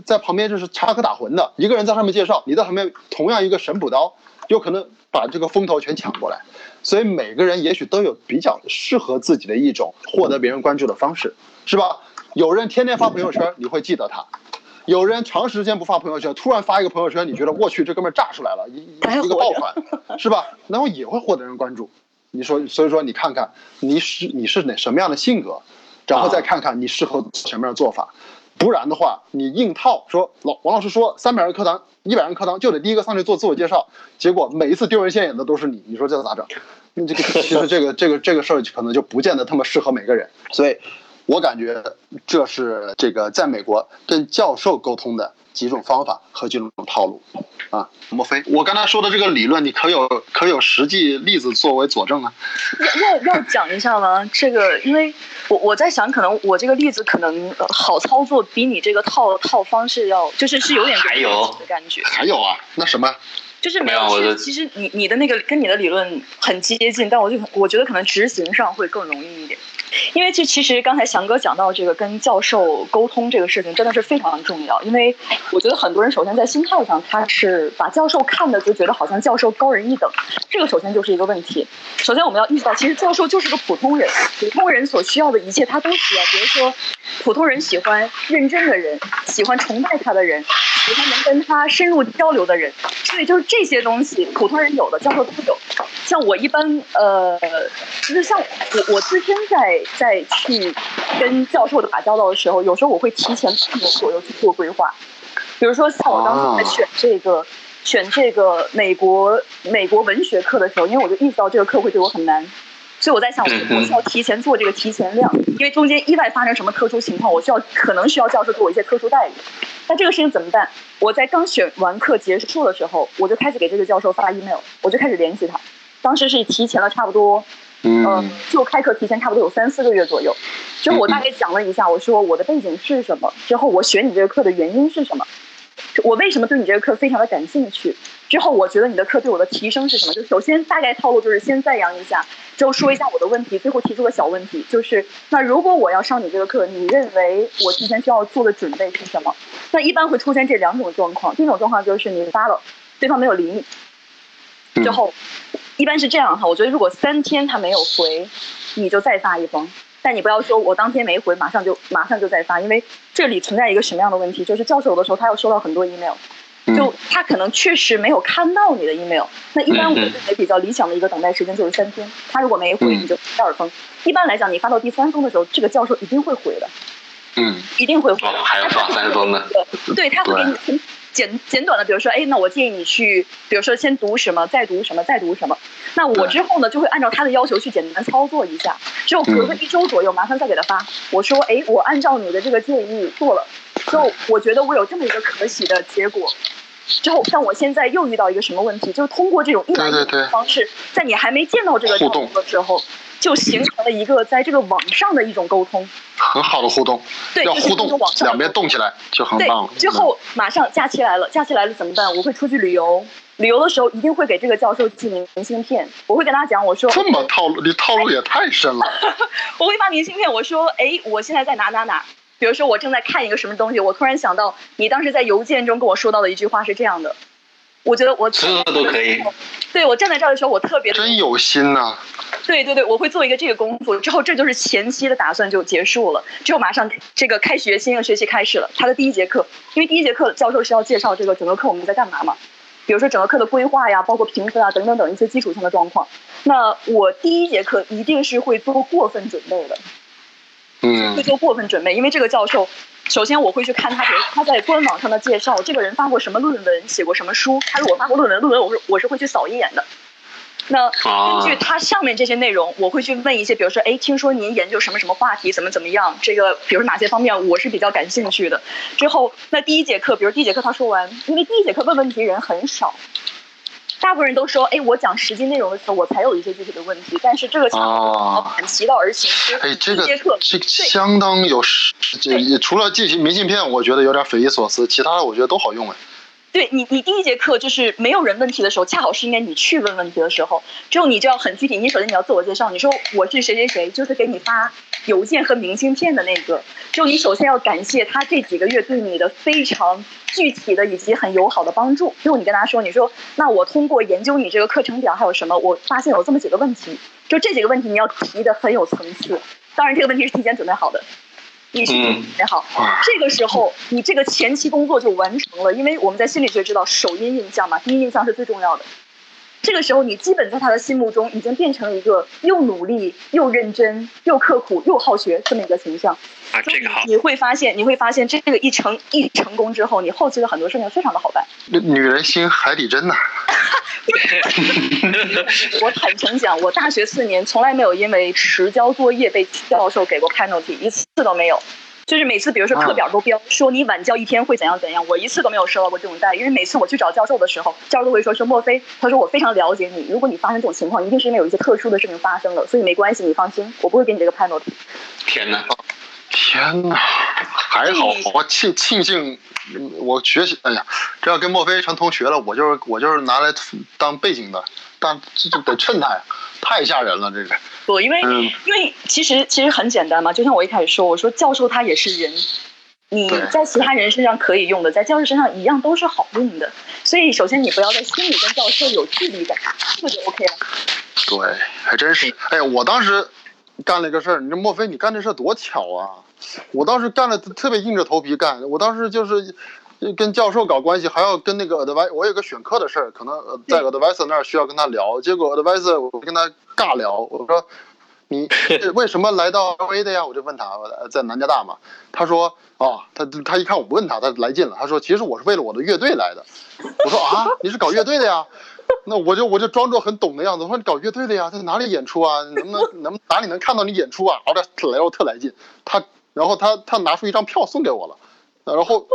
Speaker 2: 在旁边就是插科打诨的，一个人在上面介绍，你在旁边同样一个神补刀，有可能把这个风头全抢过来。所以每个人也许都有比较适合自己的一种获得别人关注的方式，是吧？有人天天发朋友圈，你会记得他；有人长时间不发朋友圈，突然发一个朋友圈，你觉得我去这哥们儿炸出来了，一一个爆款，是吧？然后也会获得人关注。你说，所以说你看看你是你是哪什么样的性格，然后再看看你适合什么样的做法。不然的话，你硬套说老王老师说三百人课堂、一百人课堂就得第一个上去做自我介绍，结果每一次丢人现眼的都是你，你说这咋整？你 这个其实这个这个这个事儿可能就不见得他妈适合每个人，所以我感觉这是这个在美国跟教授沟通的几种方法和几种套路啊。莫非我刚才说的这个理论，你可有可有实际例子作为佐证啊？
Speaker 3: 要要要讲一下吗？这个，因为我我在想，可能我这个例子可能呃好操作，比你这个套套方式要，就是是有点
Speaker 4: 还有
Speaker 3: 的感觉。
Speaker 2: 还有啊，那什么？
Speaker 3: 就是没
Speaker 4: 没有
Speaker 3: 其实你你的那个跟你的理论很接近，但我就我觉得可能执行上会更容易一点。因为就其实刚才翔哥讲到这个跟教授沟通这个事情，真的是非常重要。因为我觉得很多人首先在心态上，他是把教授看的就觉得好像教授高人一等，这个首先就是一个问题。首先我们要意识到，其实教授就是个普通人，普通人所需要的一切他都需要。比如说，普通人喜欢认真的人，喜欢崇拜他的人，喜欢能跟他深入交流的人。所以就是这些东西，普通人有的，教授都有。像我一般，呃，其实像我我自身在在去跟教授打交道的时候，有时候我会提前半年左右去做规划。比如说像我当时在选这个、选这个美国美国文学课的时候，因为我就意识到这个课会对我很难，所以我在想，我我需要提前做这个提前量，因为中间意外发生什么特殊情况，我需要可能需要教授给我一些特殊待遇。那这个事情怎么办？我在刚选完课结束的时候，我就开始给这个教授发 email，我就开始联系他。当时是提前了差不多，
Speaker 2: 嗯，
Speaker 3: 就开课提前差不多有三四个月左右。之后我大概讲了一下，我说我的背景是什么，之后我选你这个课的原因是什么，我为什么对你这个课非常的感兴趣。之后我觉得你的课对我的提升是什么？就首先大概套路就是先赞扬一下，之后说一下我的问题，最后提出个小问题，就是那如果我要上你这个课，你认为我提前需要做的准备是什么？那一般会出现这两种状况，第一种状况就是你发了，对方没有理你，之后一般是这样哈，我觉得如果三天他没有回，你就再发一封。但你不要说我当天没回，马上就马上就再发，因为这里存在一个什么样的问题？就是教授有的时候他要收到很多 email，就他可能确实没有看到你的 email。那一般我认为比较理想的一个等待时间就是三天，他如果没回，你就第二封。一般来讲，你发到第三封的时候，这个教授一定会回的，
Speaker 2: 嗯
Speaker 3: 一定会回的。
Speaker 4: 哦，还要发三封呢。
Speaker 3: 对，他会给你很简简短的，比如说，哎，那我建议你去，比如说先读什么，再读什么，再读什么。那我之后呢，就会按照他的要求去简单操作一下。之后隔个一周左右，麻烦再给他发。我说，哎，我按照你的这个建议做了，之后我觉得我有这么一个可喜的结果。之后，像我现在又遇到一个什么问题，就是通过这种一来一
Speaker 2: 对对
Speaker 3: 的方式，在你还没见到这个教
Speaker 2: 互动
Speaker 3: 授的时候，就形成了一个在这个网上的一种沟通。
Speaker 2: 很好的互动，
Speaker 3: 对，
Speaker 2: 要互动
Speaker 3: 就是网，上
Speaker 2: 两边动起来就很棒了。，
Speaker 3: 之后马上假期来了，假期来了怎么办？我会出去旅游，旅游的时候一定会给这个教授寄明信片。我会跟他讲，我说
Speaker 2: 这么套路，你套路也太深了。
Speaker 3: 我会发明信片，我说，哎，我现在在哪哪哪。比如说我正在看一个什么东西，我突然想到你当时在邮件中跟我说到的一句话是这样的，我觉得我
Speaker 4: 这都可以。
Speaker 3: 对我站在这儿的时候，我特别
Speaker 2: 真有心呐、
Speaker 3: 对对对，我会做一个这个功夫，之后这就是前期的打算就结束了，之后马上这个开学新的学期开始了，他的第一节课，因为第一节课教授是要介绍这个整个课我们在干嘛嘛，比如说整个课的规划呀，包括评分啊等等等一些基础性的状况。那我第一节课一定是会做过分准备的，
Speaker 2: 嗯。
Speaker 3: 会做过分准备，因为这个教授，首先我会去看他，比如他在官网上的介绍，这个人发过什么论文，写过什么书，他如果发过论文，论文我是我是会去扫一眼的。那
Speaker 4: 啊
Speaker 3: 根据他上面这些内容，我会去问一些，比如说，哎，听说您研究什么什么话题，怎么怎么样？这个，比如哪些方面我是比较感兴趣的。之后，那第一节课，比如第一节课他说完，因为第一节课问问题人很少，大部分人都说，哎，我讲实际内容的时候，我才有一些具体的问题。但是这个强
Speaker 2: 哦
Speaker 3: 反其道而行之，
Speaker 2: 哎，这个这相当有实，这也除了寄明信片，我觉得有点匪夷所思，其他的我觉得都好用哎。
Speaker 3: 对你，你第一节课就是没有人问题的时候，恰好是应该你去问问题的时候。之后你就要很具体，你首先你要自我介绍，你说我是谁谁谁，就是给你发邮件和明信片的那个。就你首先要感谢他这几个月对你的非常具体的以及很友好的帮助。之后你跟他说，你说那我通过研究你这个课程表还有什么，我发现有这么几个问题，就这几个问题你要提的很有层次。当然这个问题是提前准备好的。你好，这个时候你这个前期工作就完成了，因为我们在心理学知道首因印象嘛，第一印象是最重要的。这个时候你基本在他的心目中已经变成了一个又努力又认真又刻苦又好学这么一个形象。
Speaker 6: 啊，这个好。
Speaker 3: 你会发现，你会发现这个一成一成功之后，你后期的很多事情非常的好办。
Speaker 2: 女人心海底针呐。
Speaker 3: 我坦诚讲，我大学四年从来没有因为迟交作业被教授给过 penalty，一次都没有。就是每次，比如说课表都标说你晚教一天会怎样怎样，我一次都没有收到过这种待遇。因为每次我去找教授的时候，教授都会说说莫非，他说我非常了解你，如果你发生这种情况，一定是因为有一些特殊的事情发生了，所以没关系，你放心，我不会给你这个 penalty。
Speaker 6: 天哪！
Speaker 2: 天哪！还好，我庆庆幸，我学习，哎呀，这要跟墨菲成同学了，我就是我就是拿来当背景的，但这就得衬他呀，太吓人了，这个。
Speaker 3: 不，因为因为其实其实很简单嘛，就像我一开始说，我说教授他也是人，你在其他人身上可以用的，在教授身上一样都是好用的，所以首先你不要在心里跟教授有距离感，这就 OK 了。
Speaker 2: 对，还真是，哎呀，我当时。干了一个事儿，你说莫非你干这事儿多巧啊！我当时干了特别硬着头皮干，我当时就是跟教授搞关系，还要跟那个 advisor，我有个选课的事儿，可能在 advisor 那儿需要跟他聊，结果 advisor 我跟他尬聊，我说你 为什么来到 LA 的呀？我就问他在南加大嘛，他说啊，他他一看我不问他，他来劲了，他说其实我是为了我的乐队来的。我说啊，你是搞乐队的呀？那我就我就装作很懂的样子，我说你搞乐队的呀，在哪里演出啊？能不能能哪里能看到你演出啊？好的，来我特来劲。他然后他他拿出一张票送给我了，然后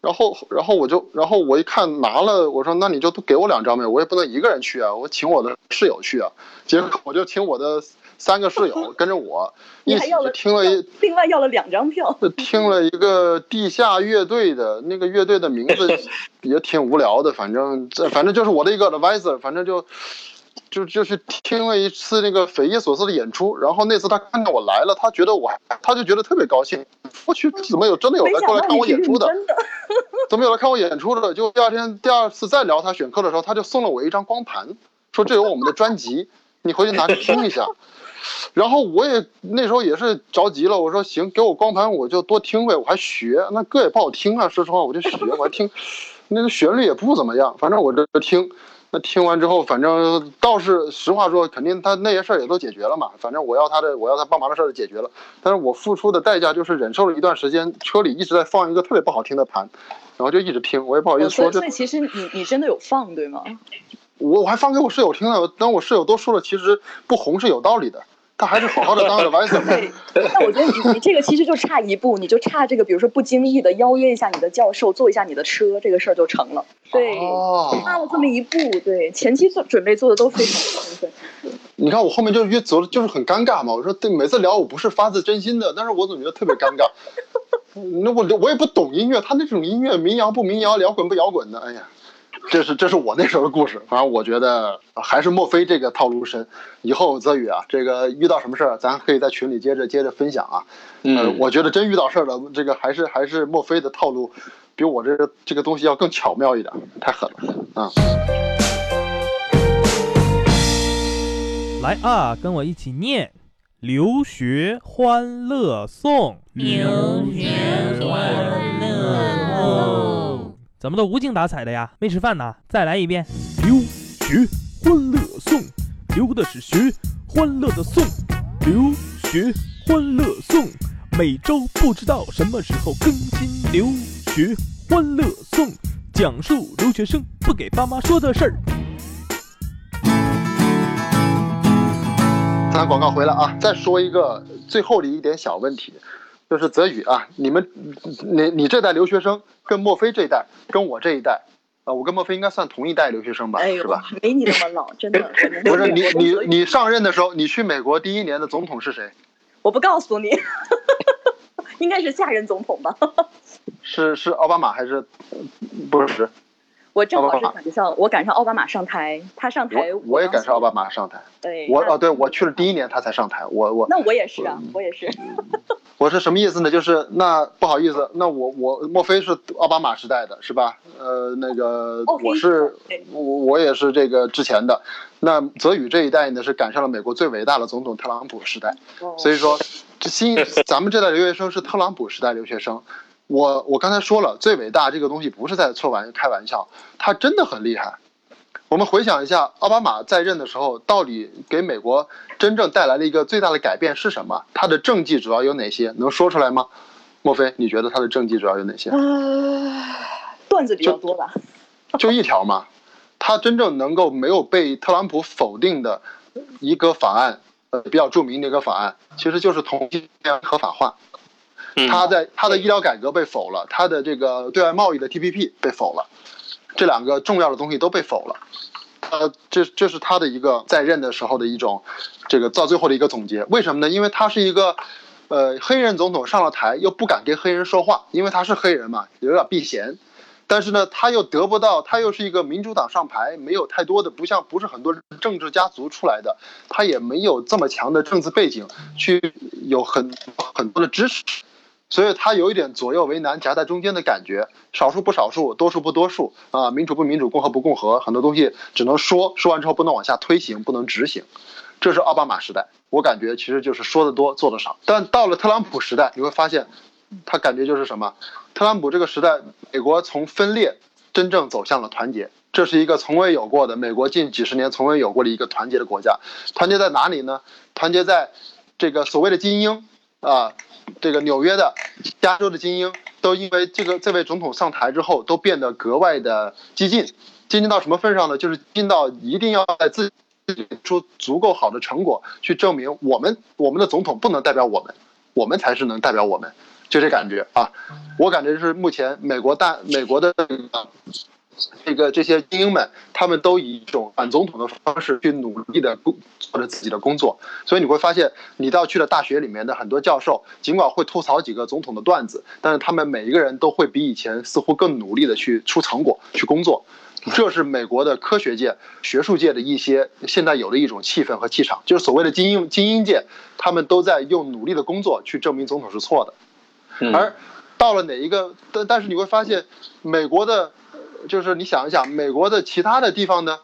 Speaker 2: 然后然后我就然后我一看拿了，我说那你就给我两张呗，我也不能一个人去啊，我请我的室友去啊。结果我就请我的。三个室友 跟着我一起听了一，
Speaker 3: 另外要了两张票，
Speaker 2: 听了一个地下乐队的那个乐队的名字 也挺无聊的，反正这反正就是我的一个 advisor，反正就就就去听了一次那个匪夷所思的演出，然后那次他看到我来了，他觉得我他就觉得特别高兴，我去怎么有真的有来过来看我演出的，怎么有来看我演出的？就第二天第二次再聊他选课的时候，他就送了我一张光盘，说这有我们的专辑，你回去拿去听一下。然后我也那时候也是着急了，我说行，给我光盘我就多听呗，我还学，那歌也不好听啊，说实话我就学，我还听，那个旋律也不怎么样，反正我这听，那听完之后，反正倒是实话说，肯定他那些事儿也都解决了嘛，反正我要他的，我要他帮忙的事儿解决了，但是我付出的代价就是忍受了一段时间，车里一直在放一个特别不好听的盘，然后就一直听，我也不好意思说。
Speaker 3: 所以其实你你真的有放对吗？
Speaker 2: 我我还放给我室友听了，但我室友都说了，其实不红是有道理的。他还是好好的当个玩对。
Speaker 3: 那我觉得你你这个其实就差一步，你就差这个，比如说不经意的邀约一下你的教授，坐一下你的车，这个事儿就成了。对，差了这么一步，对，前期做准备做的都非常充分。
Speaker 2: 你看我后面就越走，就是很尴尬嘛。我说对，每次聊我不是发自真心的，但是我总觉得特别尴尬。那我我也不懂音乐，他那种音乐民谣不民谣，摇滚不摇滚的，哎呀。这是这是我那时候的故事，反正我觉得还是墨菲这个套路深。以后泽宇啊，这个遇到什么事儿，咱可以在群里接着接着分享啊。嗯，我觉得真遇到事儿了，这个还是还是墨菲的套路，比我这个这个东西要更巧妙一点，太狠了啊！
Speaker 1: 来啊，跟我一起念《留学欢乐颂》。留学欢乐颂。怎么都无精打采的呀？没吃饭呢？再来一遍。留学欢乐颂，留的是学欢乐的颂。留学欢乐颂，每周不知道什么时候更新。留学欢乐颂，讲述留学生不给爸妈说的事儿。
Speaker 2: 咱广告回来啊！再说一个最后的一点小问题。就是泽宇啊，你们，你你这代留学生跟墨菲这一代，跟我这一代，啊，我跟墨菲应该算同一代留学生吧，是吧？
Speaker 3: 没你那么老，真的。
Speaker 2: 不是你你你上任的时候，你去美国第一年的总统是谁？
Speaker 3: 我不告诉你，应该是下任总统吧？
Speaker 2: 是是奥巴马还是不是？
Speaker 3: 我正好是赶上我赶上奥巴马上台，他上台
Speaker 2: 我我也赶上奥巴马上台，
Speaker 3: 对
Speaker 2: 我哦对我去了第一年他才上台，我我
Speaker 3: 那我也是啊，我也是。
Speaker 2: 我是什么意思呢？就是那不好意思，那我我莫非是奥巴马时代的是吧？呃，那个
Speaker 3: 哦
Speaker 2: 我是我我也是这个之前的。那泽宇这一代呢是赶上了美国最伟大的总统特朗普时代，所以说这新咱们这代留学生是特朗普时代留学生。我我刚才说了，最伟大这个东西不是在错玩开玩笑，他真的很厉害。我们回想一下，奥巴马在任的时候，到底给美国真正带来了一个最大的改变是什么？他的政绩主要有哪些？能说出来吗？莫非你觉得他的政绩主要有哪些？
Speaker 3: 呃，段子比较多吧？
Speaker 2: 就一条嘛。他真正能够没有被特朗普否定的一个法案，呃，比较著名的一个法案，其实就是同性恋合法化。他在他的医疗改革被否了，他的这个对外贸易的 TPP 被否了，这两个重要的东西都被否了。呃，这这是他的一个在任的时候的一种，这个到最后的一个总结。为什么呢？因为他是一个，呃，黑人总统上了台又不敢跟黑人说话，因为他是黑人嘛，有点避嫌。但是呢，他又得不到，他又是一个民主党上台，没有太多的，不像不是很多政治家族出来的，他也没有这么强的政治背景，去有很很多的支持，所以他有一点左右为难、夹在中间的感觉，少数不少数，多数不多数啊，民主不民主，共和不共和，很多东西只能说，说完之后不能往下推行，不能执行。这是奥巴马时代，我感觉其实就是说的多，做的少。但到了特朗普时代，你会发现，他感觉就是什么？特朗普这个时代，美国从分裂真正走向了团结，这是一个从未有过的美国近几十年从未有过的一个团结的国家。团结在哪里呢？团结在这个所谓的精英啊，这个纽约的、加州的精英，都因为这个这位总统上台之后，都变得格外的激进。激进到什么份上呢？就是激进到一定要在自己自己出足够好的成果，去证明我们我们的总统不能代表我们，我们才是能代表我们，就这感觉啊。我感觉是目前美国大美国的这个这些精英们，他们都以一种反总统的方式去努力的工做着自己的工作，所以你会发现，你到去了大学里面的很多教授，尽管会吐槽几个总统的段子，但是他们每一个人都会比以前似乎更努力的去出成果去工作。这是美国的科学界、学术界的一些现在有的一种气氛和气场，就是所谓的精英精英界，他们都在用努力的工作去证明总统是错的。
Speaker 4: 嗯
Speaker 2: 而到了哪一个，但但是你会发现，美国的，呃就是你想一想，美国的其他的地方呢，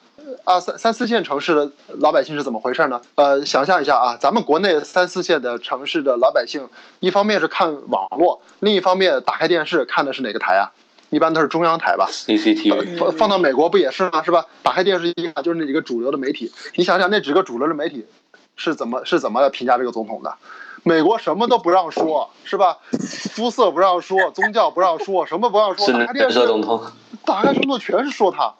Speaker 2: 啊三三四线城市的老百姓是怎么回事呢？呃，想象一下啊，咱们国内三四线的城市的老百姓，一方面是看网络，另一方面打开电视看的是哪个台啊？一般都是中央台吧。
Speaker 4: CCTV，
Speaker 2: 放放到美国不也是吗？是吧？打开电视一看就是那几个主流的媒体，你想想那几个主流的媒体是怎么是怎么评价这个总统的？美国什么都不让说，是吧？肤色不让说，宗教不让说，什么不让说，
Speaker 4: 是
Speaker 2: 打开电视打开什么全是说他，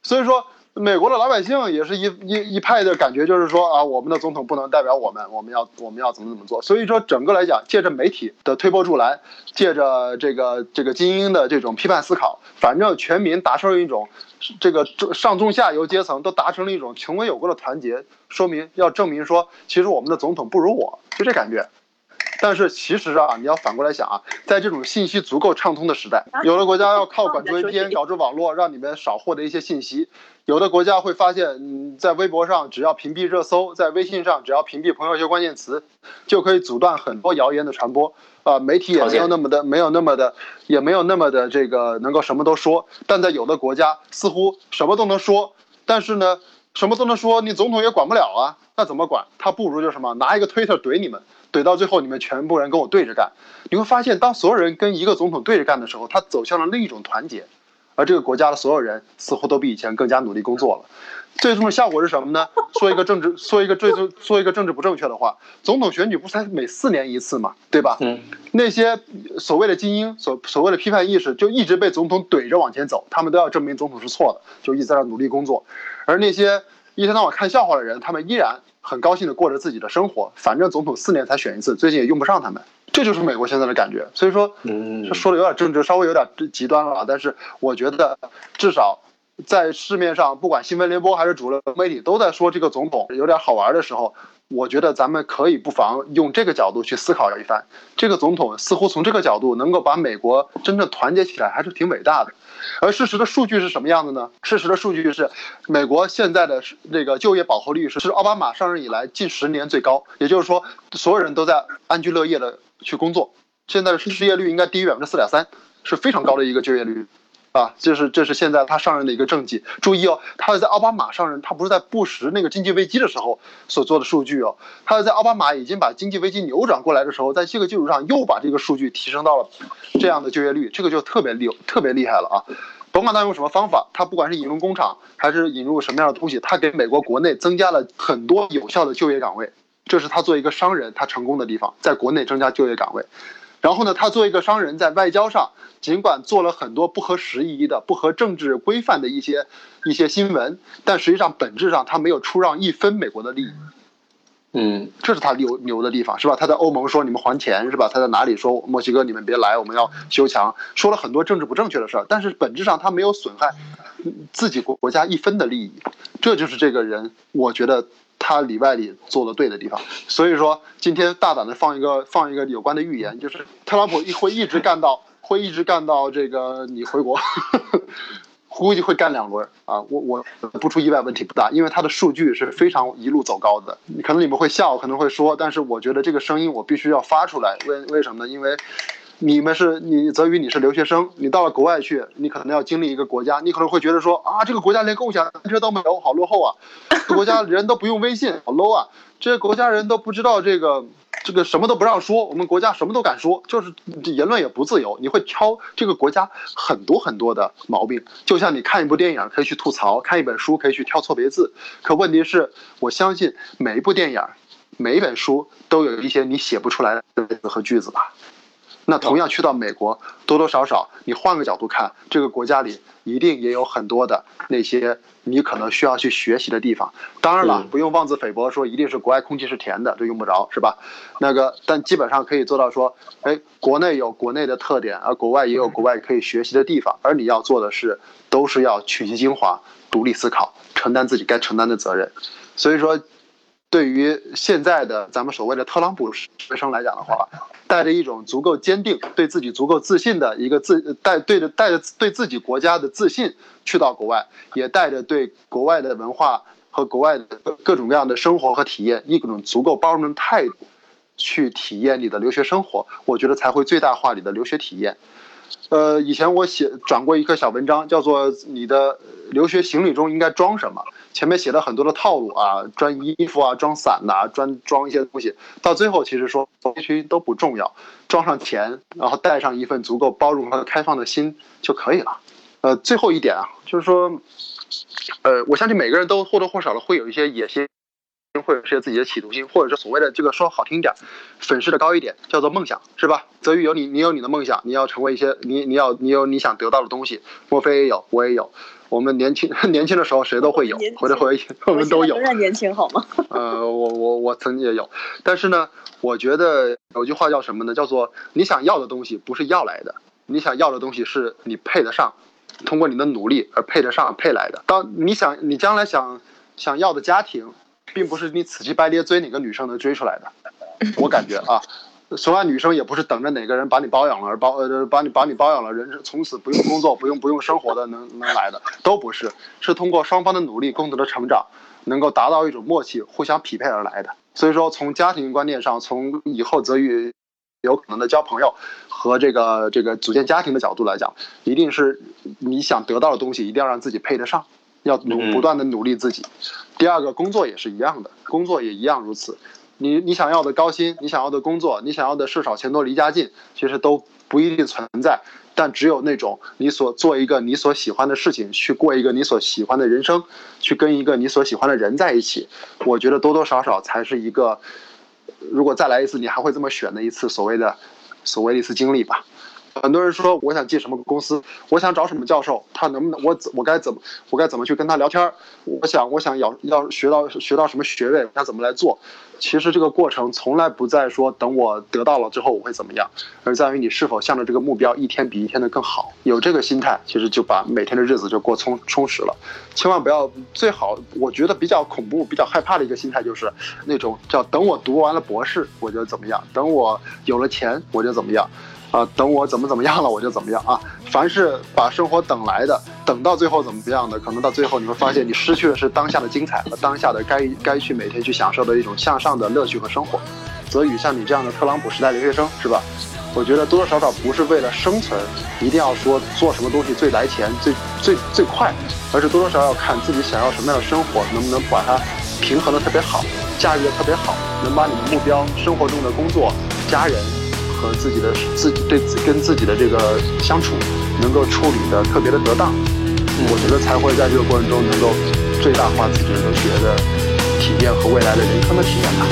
Speaker 2: 所以说美国的老百姓也是一一一派的感觉，就是说啊，我们的总统不能代表我们，我们要我们要怎么怎么做。所以说整个来讲，借着媒体的推波助澜，借着这个这个精英的这种批判思考，反正全民达成了一种这个上中下游阶层都达成了一种从未有过的团结，说明要证明说，其实我们的总统不如我，就这感觉。但是其实啊，你要反过来想啊，在这种信息足够畅通的时代，有的国家要靠管制 VPN 搞制网络，让你们少获得一些信息；有的国家会发现，嗯，在微博上只要屏蔽热搜，在微信上只要屏蔽朋友圈关键词，就可以阻断很多谣言的传播。啊、媒体也没有那么的，没有那么的，也没有那么的这个能够什么都说。但在有的国家，似乎什么都能说，但是呢，什么都能说，你总统也管不了啊。那怎么管？他不如就是什么，拿一个推特怼你们，怼到最后你们全部人跟我对着干。你会发现，当所有人跟一个总统对着干的时候，他走向了另一种团结，而这个国家的所有人似乎都比以前更加努力工作了。最终的效果是什么呢？说一个政治，说一个最终说一个政治不正确的话，总统选举不是才每四年一次嘛，对吧？
Speaker 4: 嗯，
Speaker 2: 那些所谓的精英，所所谓的批判意识，就一直被总统怼着往前走，他们都要证明总统是错的，就一直在那努力工作。而那些一天到晚看笑话的人，他们依然很高兴的过着自己的生活，反正总统四年才选一次，最近也用不上他们。这就是美国现在的感觉。所以说，
Speaker 4: 嗯
Speaker 2: 说的有点政治，稍微有点极端了啊，但是我觉得至少在市面上，不管新闻联播还是主流媒体都在说这个总统有点好玩的时候，我觉得咱们可以不妨用这个角度去思考一番。这个总统似乎从这个角度能够把美国真正团结起来，还是挺伟大的。而事实的数据是什么样的呢？事实的数据是，美国现在的这个就业饱和率是是奥巴马上任以来近十年最高，也就是说，所有人都在安居乐业的去工作。现在的失业率应该低于百分之四点三，是非常高的一个就业率。啊，这是这是现在他上任的一个政绩。注意哦，他是在奥巴马上任，他不是在布什那个经济危机的时候所做的数据哦，他是在奥巴马已经把经济危机扭转过来的时候，在这个基础上又把这个数据提升到了这样的就业率，这个就特别厉特别厉害了啊！甭管他用什么方法，他不管是引入工厂还是引入什么样的东西，他给美国国内增加了很多有效的就业岗位，这是他作为一个商人他成功的地方，在国内增加就业岗位。然后呢，他作为一个商人，在外交上尽管做了很多不合时宜的、不合政治规范的一些一些新闻，但实际上本质上他没有出让一分美国的利益。
Speaker 4: 嗯，
Speaker 2: 这是他牛牛的地方，是吧？他在欧盟说你们还钱，是吧？他在哪里说墨西哥你们别来，我们要修墙，说了很多政治不正确的事儿，但是本质上他没有损害自己国国家一分的利益。这就是这个人，我觉得。他里外里做的对的地方，所以说今天大胆的放一个放一个有关的预言，就是特朗普会一直干到会一直干到这个你回国，估计会干两轮啊！我我不出意外问题不大，因为他的数据是非常一路走高的。可能你们会笑，可能会说，但是我觉得这个声音我必须要发出来。为为什么呢？因为。你们是你泽宇，你是留学生，你到了国外去，你可能要经历一个国家，你可能会觉得说啊，这个国家连共享单车都没有，好落后啊！国家人都不用微信，好 low 啊！这些国家人都不知道这个这个什么都不让说，我们国家什么都敢说，就是言论也不自由。你会挑这个国家很多很多的毛病，就像你看一部电影可以去吐槽，看一本书可以去挑错别字，可问题是，我相信每一部电影、每一本书都有一些你写不出来的字和句子吧。那同样去到美国，多多少少你换个角度看，这个国家里一定也有很多的那些你可能需要去学习的地方。当然了，不用妄自菲薄说一定是国外空气是甜的，这用不着是吧？那个，但基本上可以做到说，哎，国内有国内的特点，而国外也有国外可以学习的地方。而你要做的是，都是要取其精华，独立思考，承担自己该承担的责任。所以说。对于现在的咱们所谓的特朗普学生来讲的话，带着一种足够坚定、对自己足够自信的一个自带对着带着对自己国家的自信去到国外，也带着对国外的文化和国外的各种各样的生活和体验一种足够包容的态度去体验你的留学生活，我觉得才会最大化你的留学体验。呃，以前我写转过一个小文章，叫做“你的留学行李中应该装什么”。前面写了很多的套路啊，装衣服啊，装伞呐，装装一些东西。到最后，其实说这些都不重要，装上钱，然后带上一份足够包容和开放的心就可以了。呃，最后一点啊，就是说，呃，我相信每个人都或多或少的会有一些野心。或者是自己的企图心，或者是所谓的这个说好听点，粉饰的高一点，叫做梦想，是吧？泽宇有你，你有你的梦想，你要成为一些你你要你有你想得到的东西。莫非也有，我也有。我们年轻 年轻的时候谁都会有，或者会 我们都有。
Speaker 3: 仍然年轻好吗？
Speaker 2: 呃，我我我曾经也有，但是呢，我觉得有句话叫什么呢？叫做你想要的东西不是要来的，你想要的东西是你配得上，通过你的努力而配得上配来的。当你想你将来想想要的家庭。并不是你死乞白咧追哪个女生能追出来的，我感觉啊，所谓女生也不是等着哪个人把你包养了而包呃把你把你包养了，人从此不用工作不用不用生活的能能来的都不是，是通过双方的努力共同的成长，能够达到一种默契互相匹配而来的。所以说从家庭观念上，从以后择与有可能的交朋友和这个这个组建家庭的角度来讲，一定是你想得到的东西一定要让自己配得上。要努不断的努力自己，第二个工作也是一样的，工作也一样如此。你你想要的高薪，你想要的工作，你想要的事少钱多离家近，其实都不一定存在。但只有那种你所做一个你所喜欢的事情，去过一个你所喜欢的人生，去跟一个你所喜欢的人在一起，我觉得多多少少才是一个，如果再来一次，你还会这么选的一次所谓的所谓的一次经历吧。很多人说我想进什么公司，我想找什么教授，他能不能我我该怎么我该怎么去跟他聊天？我想我想要要学到学到什么学位，他怎么来做？其实这个过程从来不在说等我得到了之后我会怎么样，而在于你是否向着这个目标一天比一天的更好。有这个心态，其实就把每天的日子就过充充实了。千万不要，最好我觉得比较恐怖、比较害怕的一个心态就是那种叫等我读完了博士我就怎么样，等我有了钱我就怎么样。啊，等我怎么怎么样了，我就怎么样啊！凡是把生活等来的，等到最后怎么样的，可能到最后你会发现，你失去的是当下的精彩和当下的该该去每天去享受的一种向上的乐趣和生活。泽宇像你这样的特朗普时代留学生，是吧？我觉得多多少少不是为了生存，一定要说做什么东西最来钱、最最最快，而是多多少少要看自己想要什么样的生活，能不能把它平衡的特别好，驾驭的特别好，能把你的目标、生活中的工作、家人。和自己的自己对跟自己的这个相处，能够处理的特别的得当，我觉得才会在这个过程中能够最大化自己留学的体验和未来的人生的体验吧。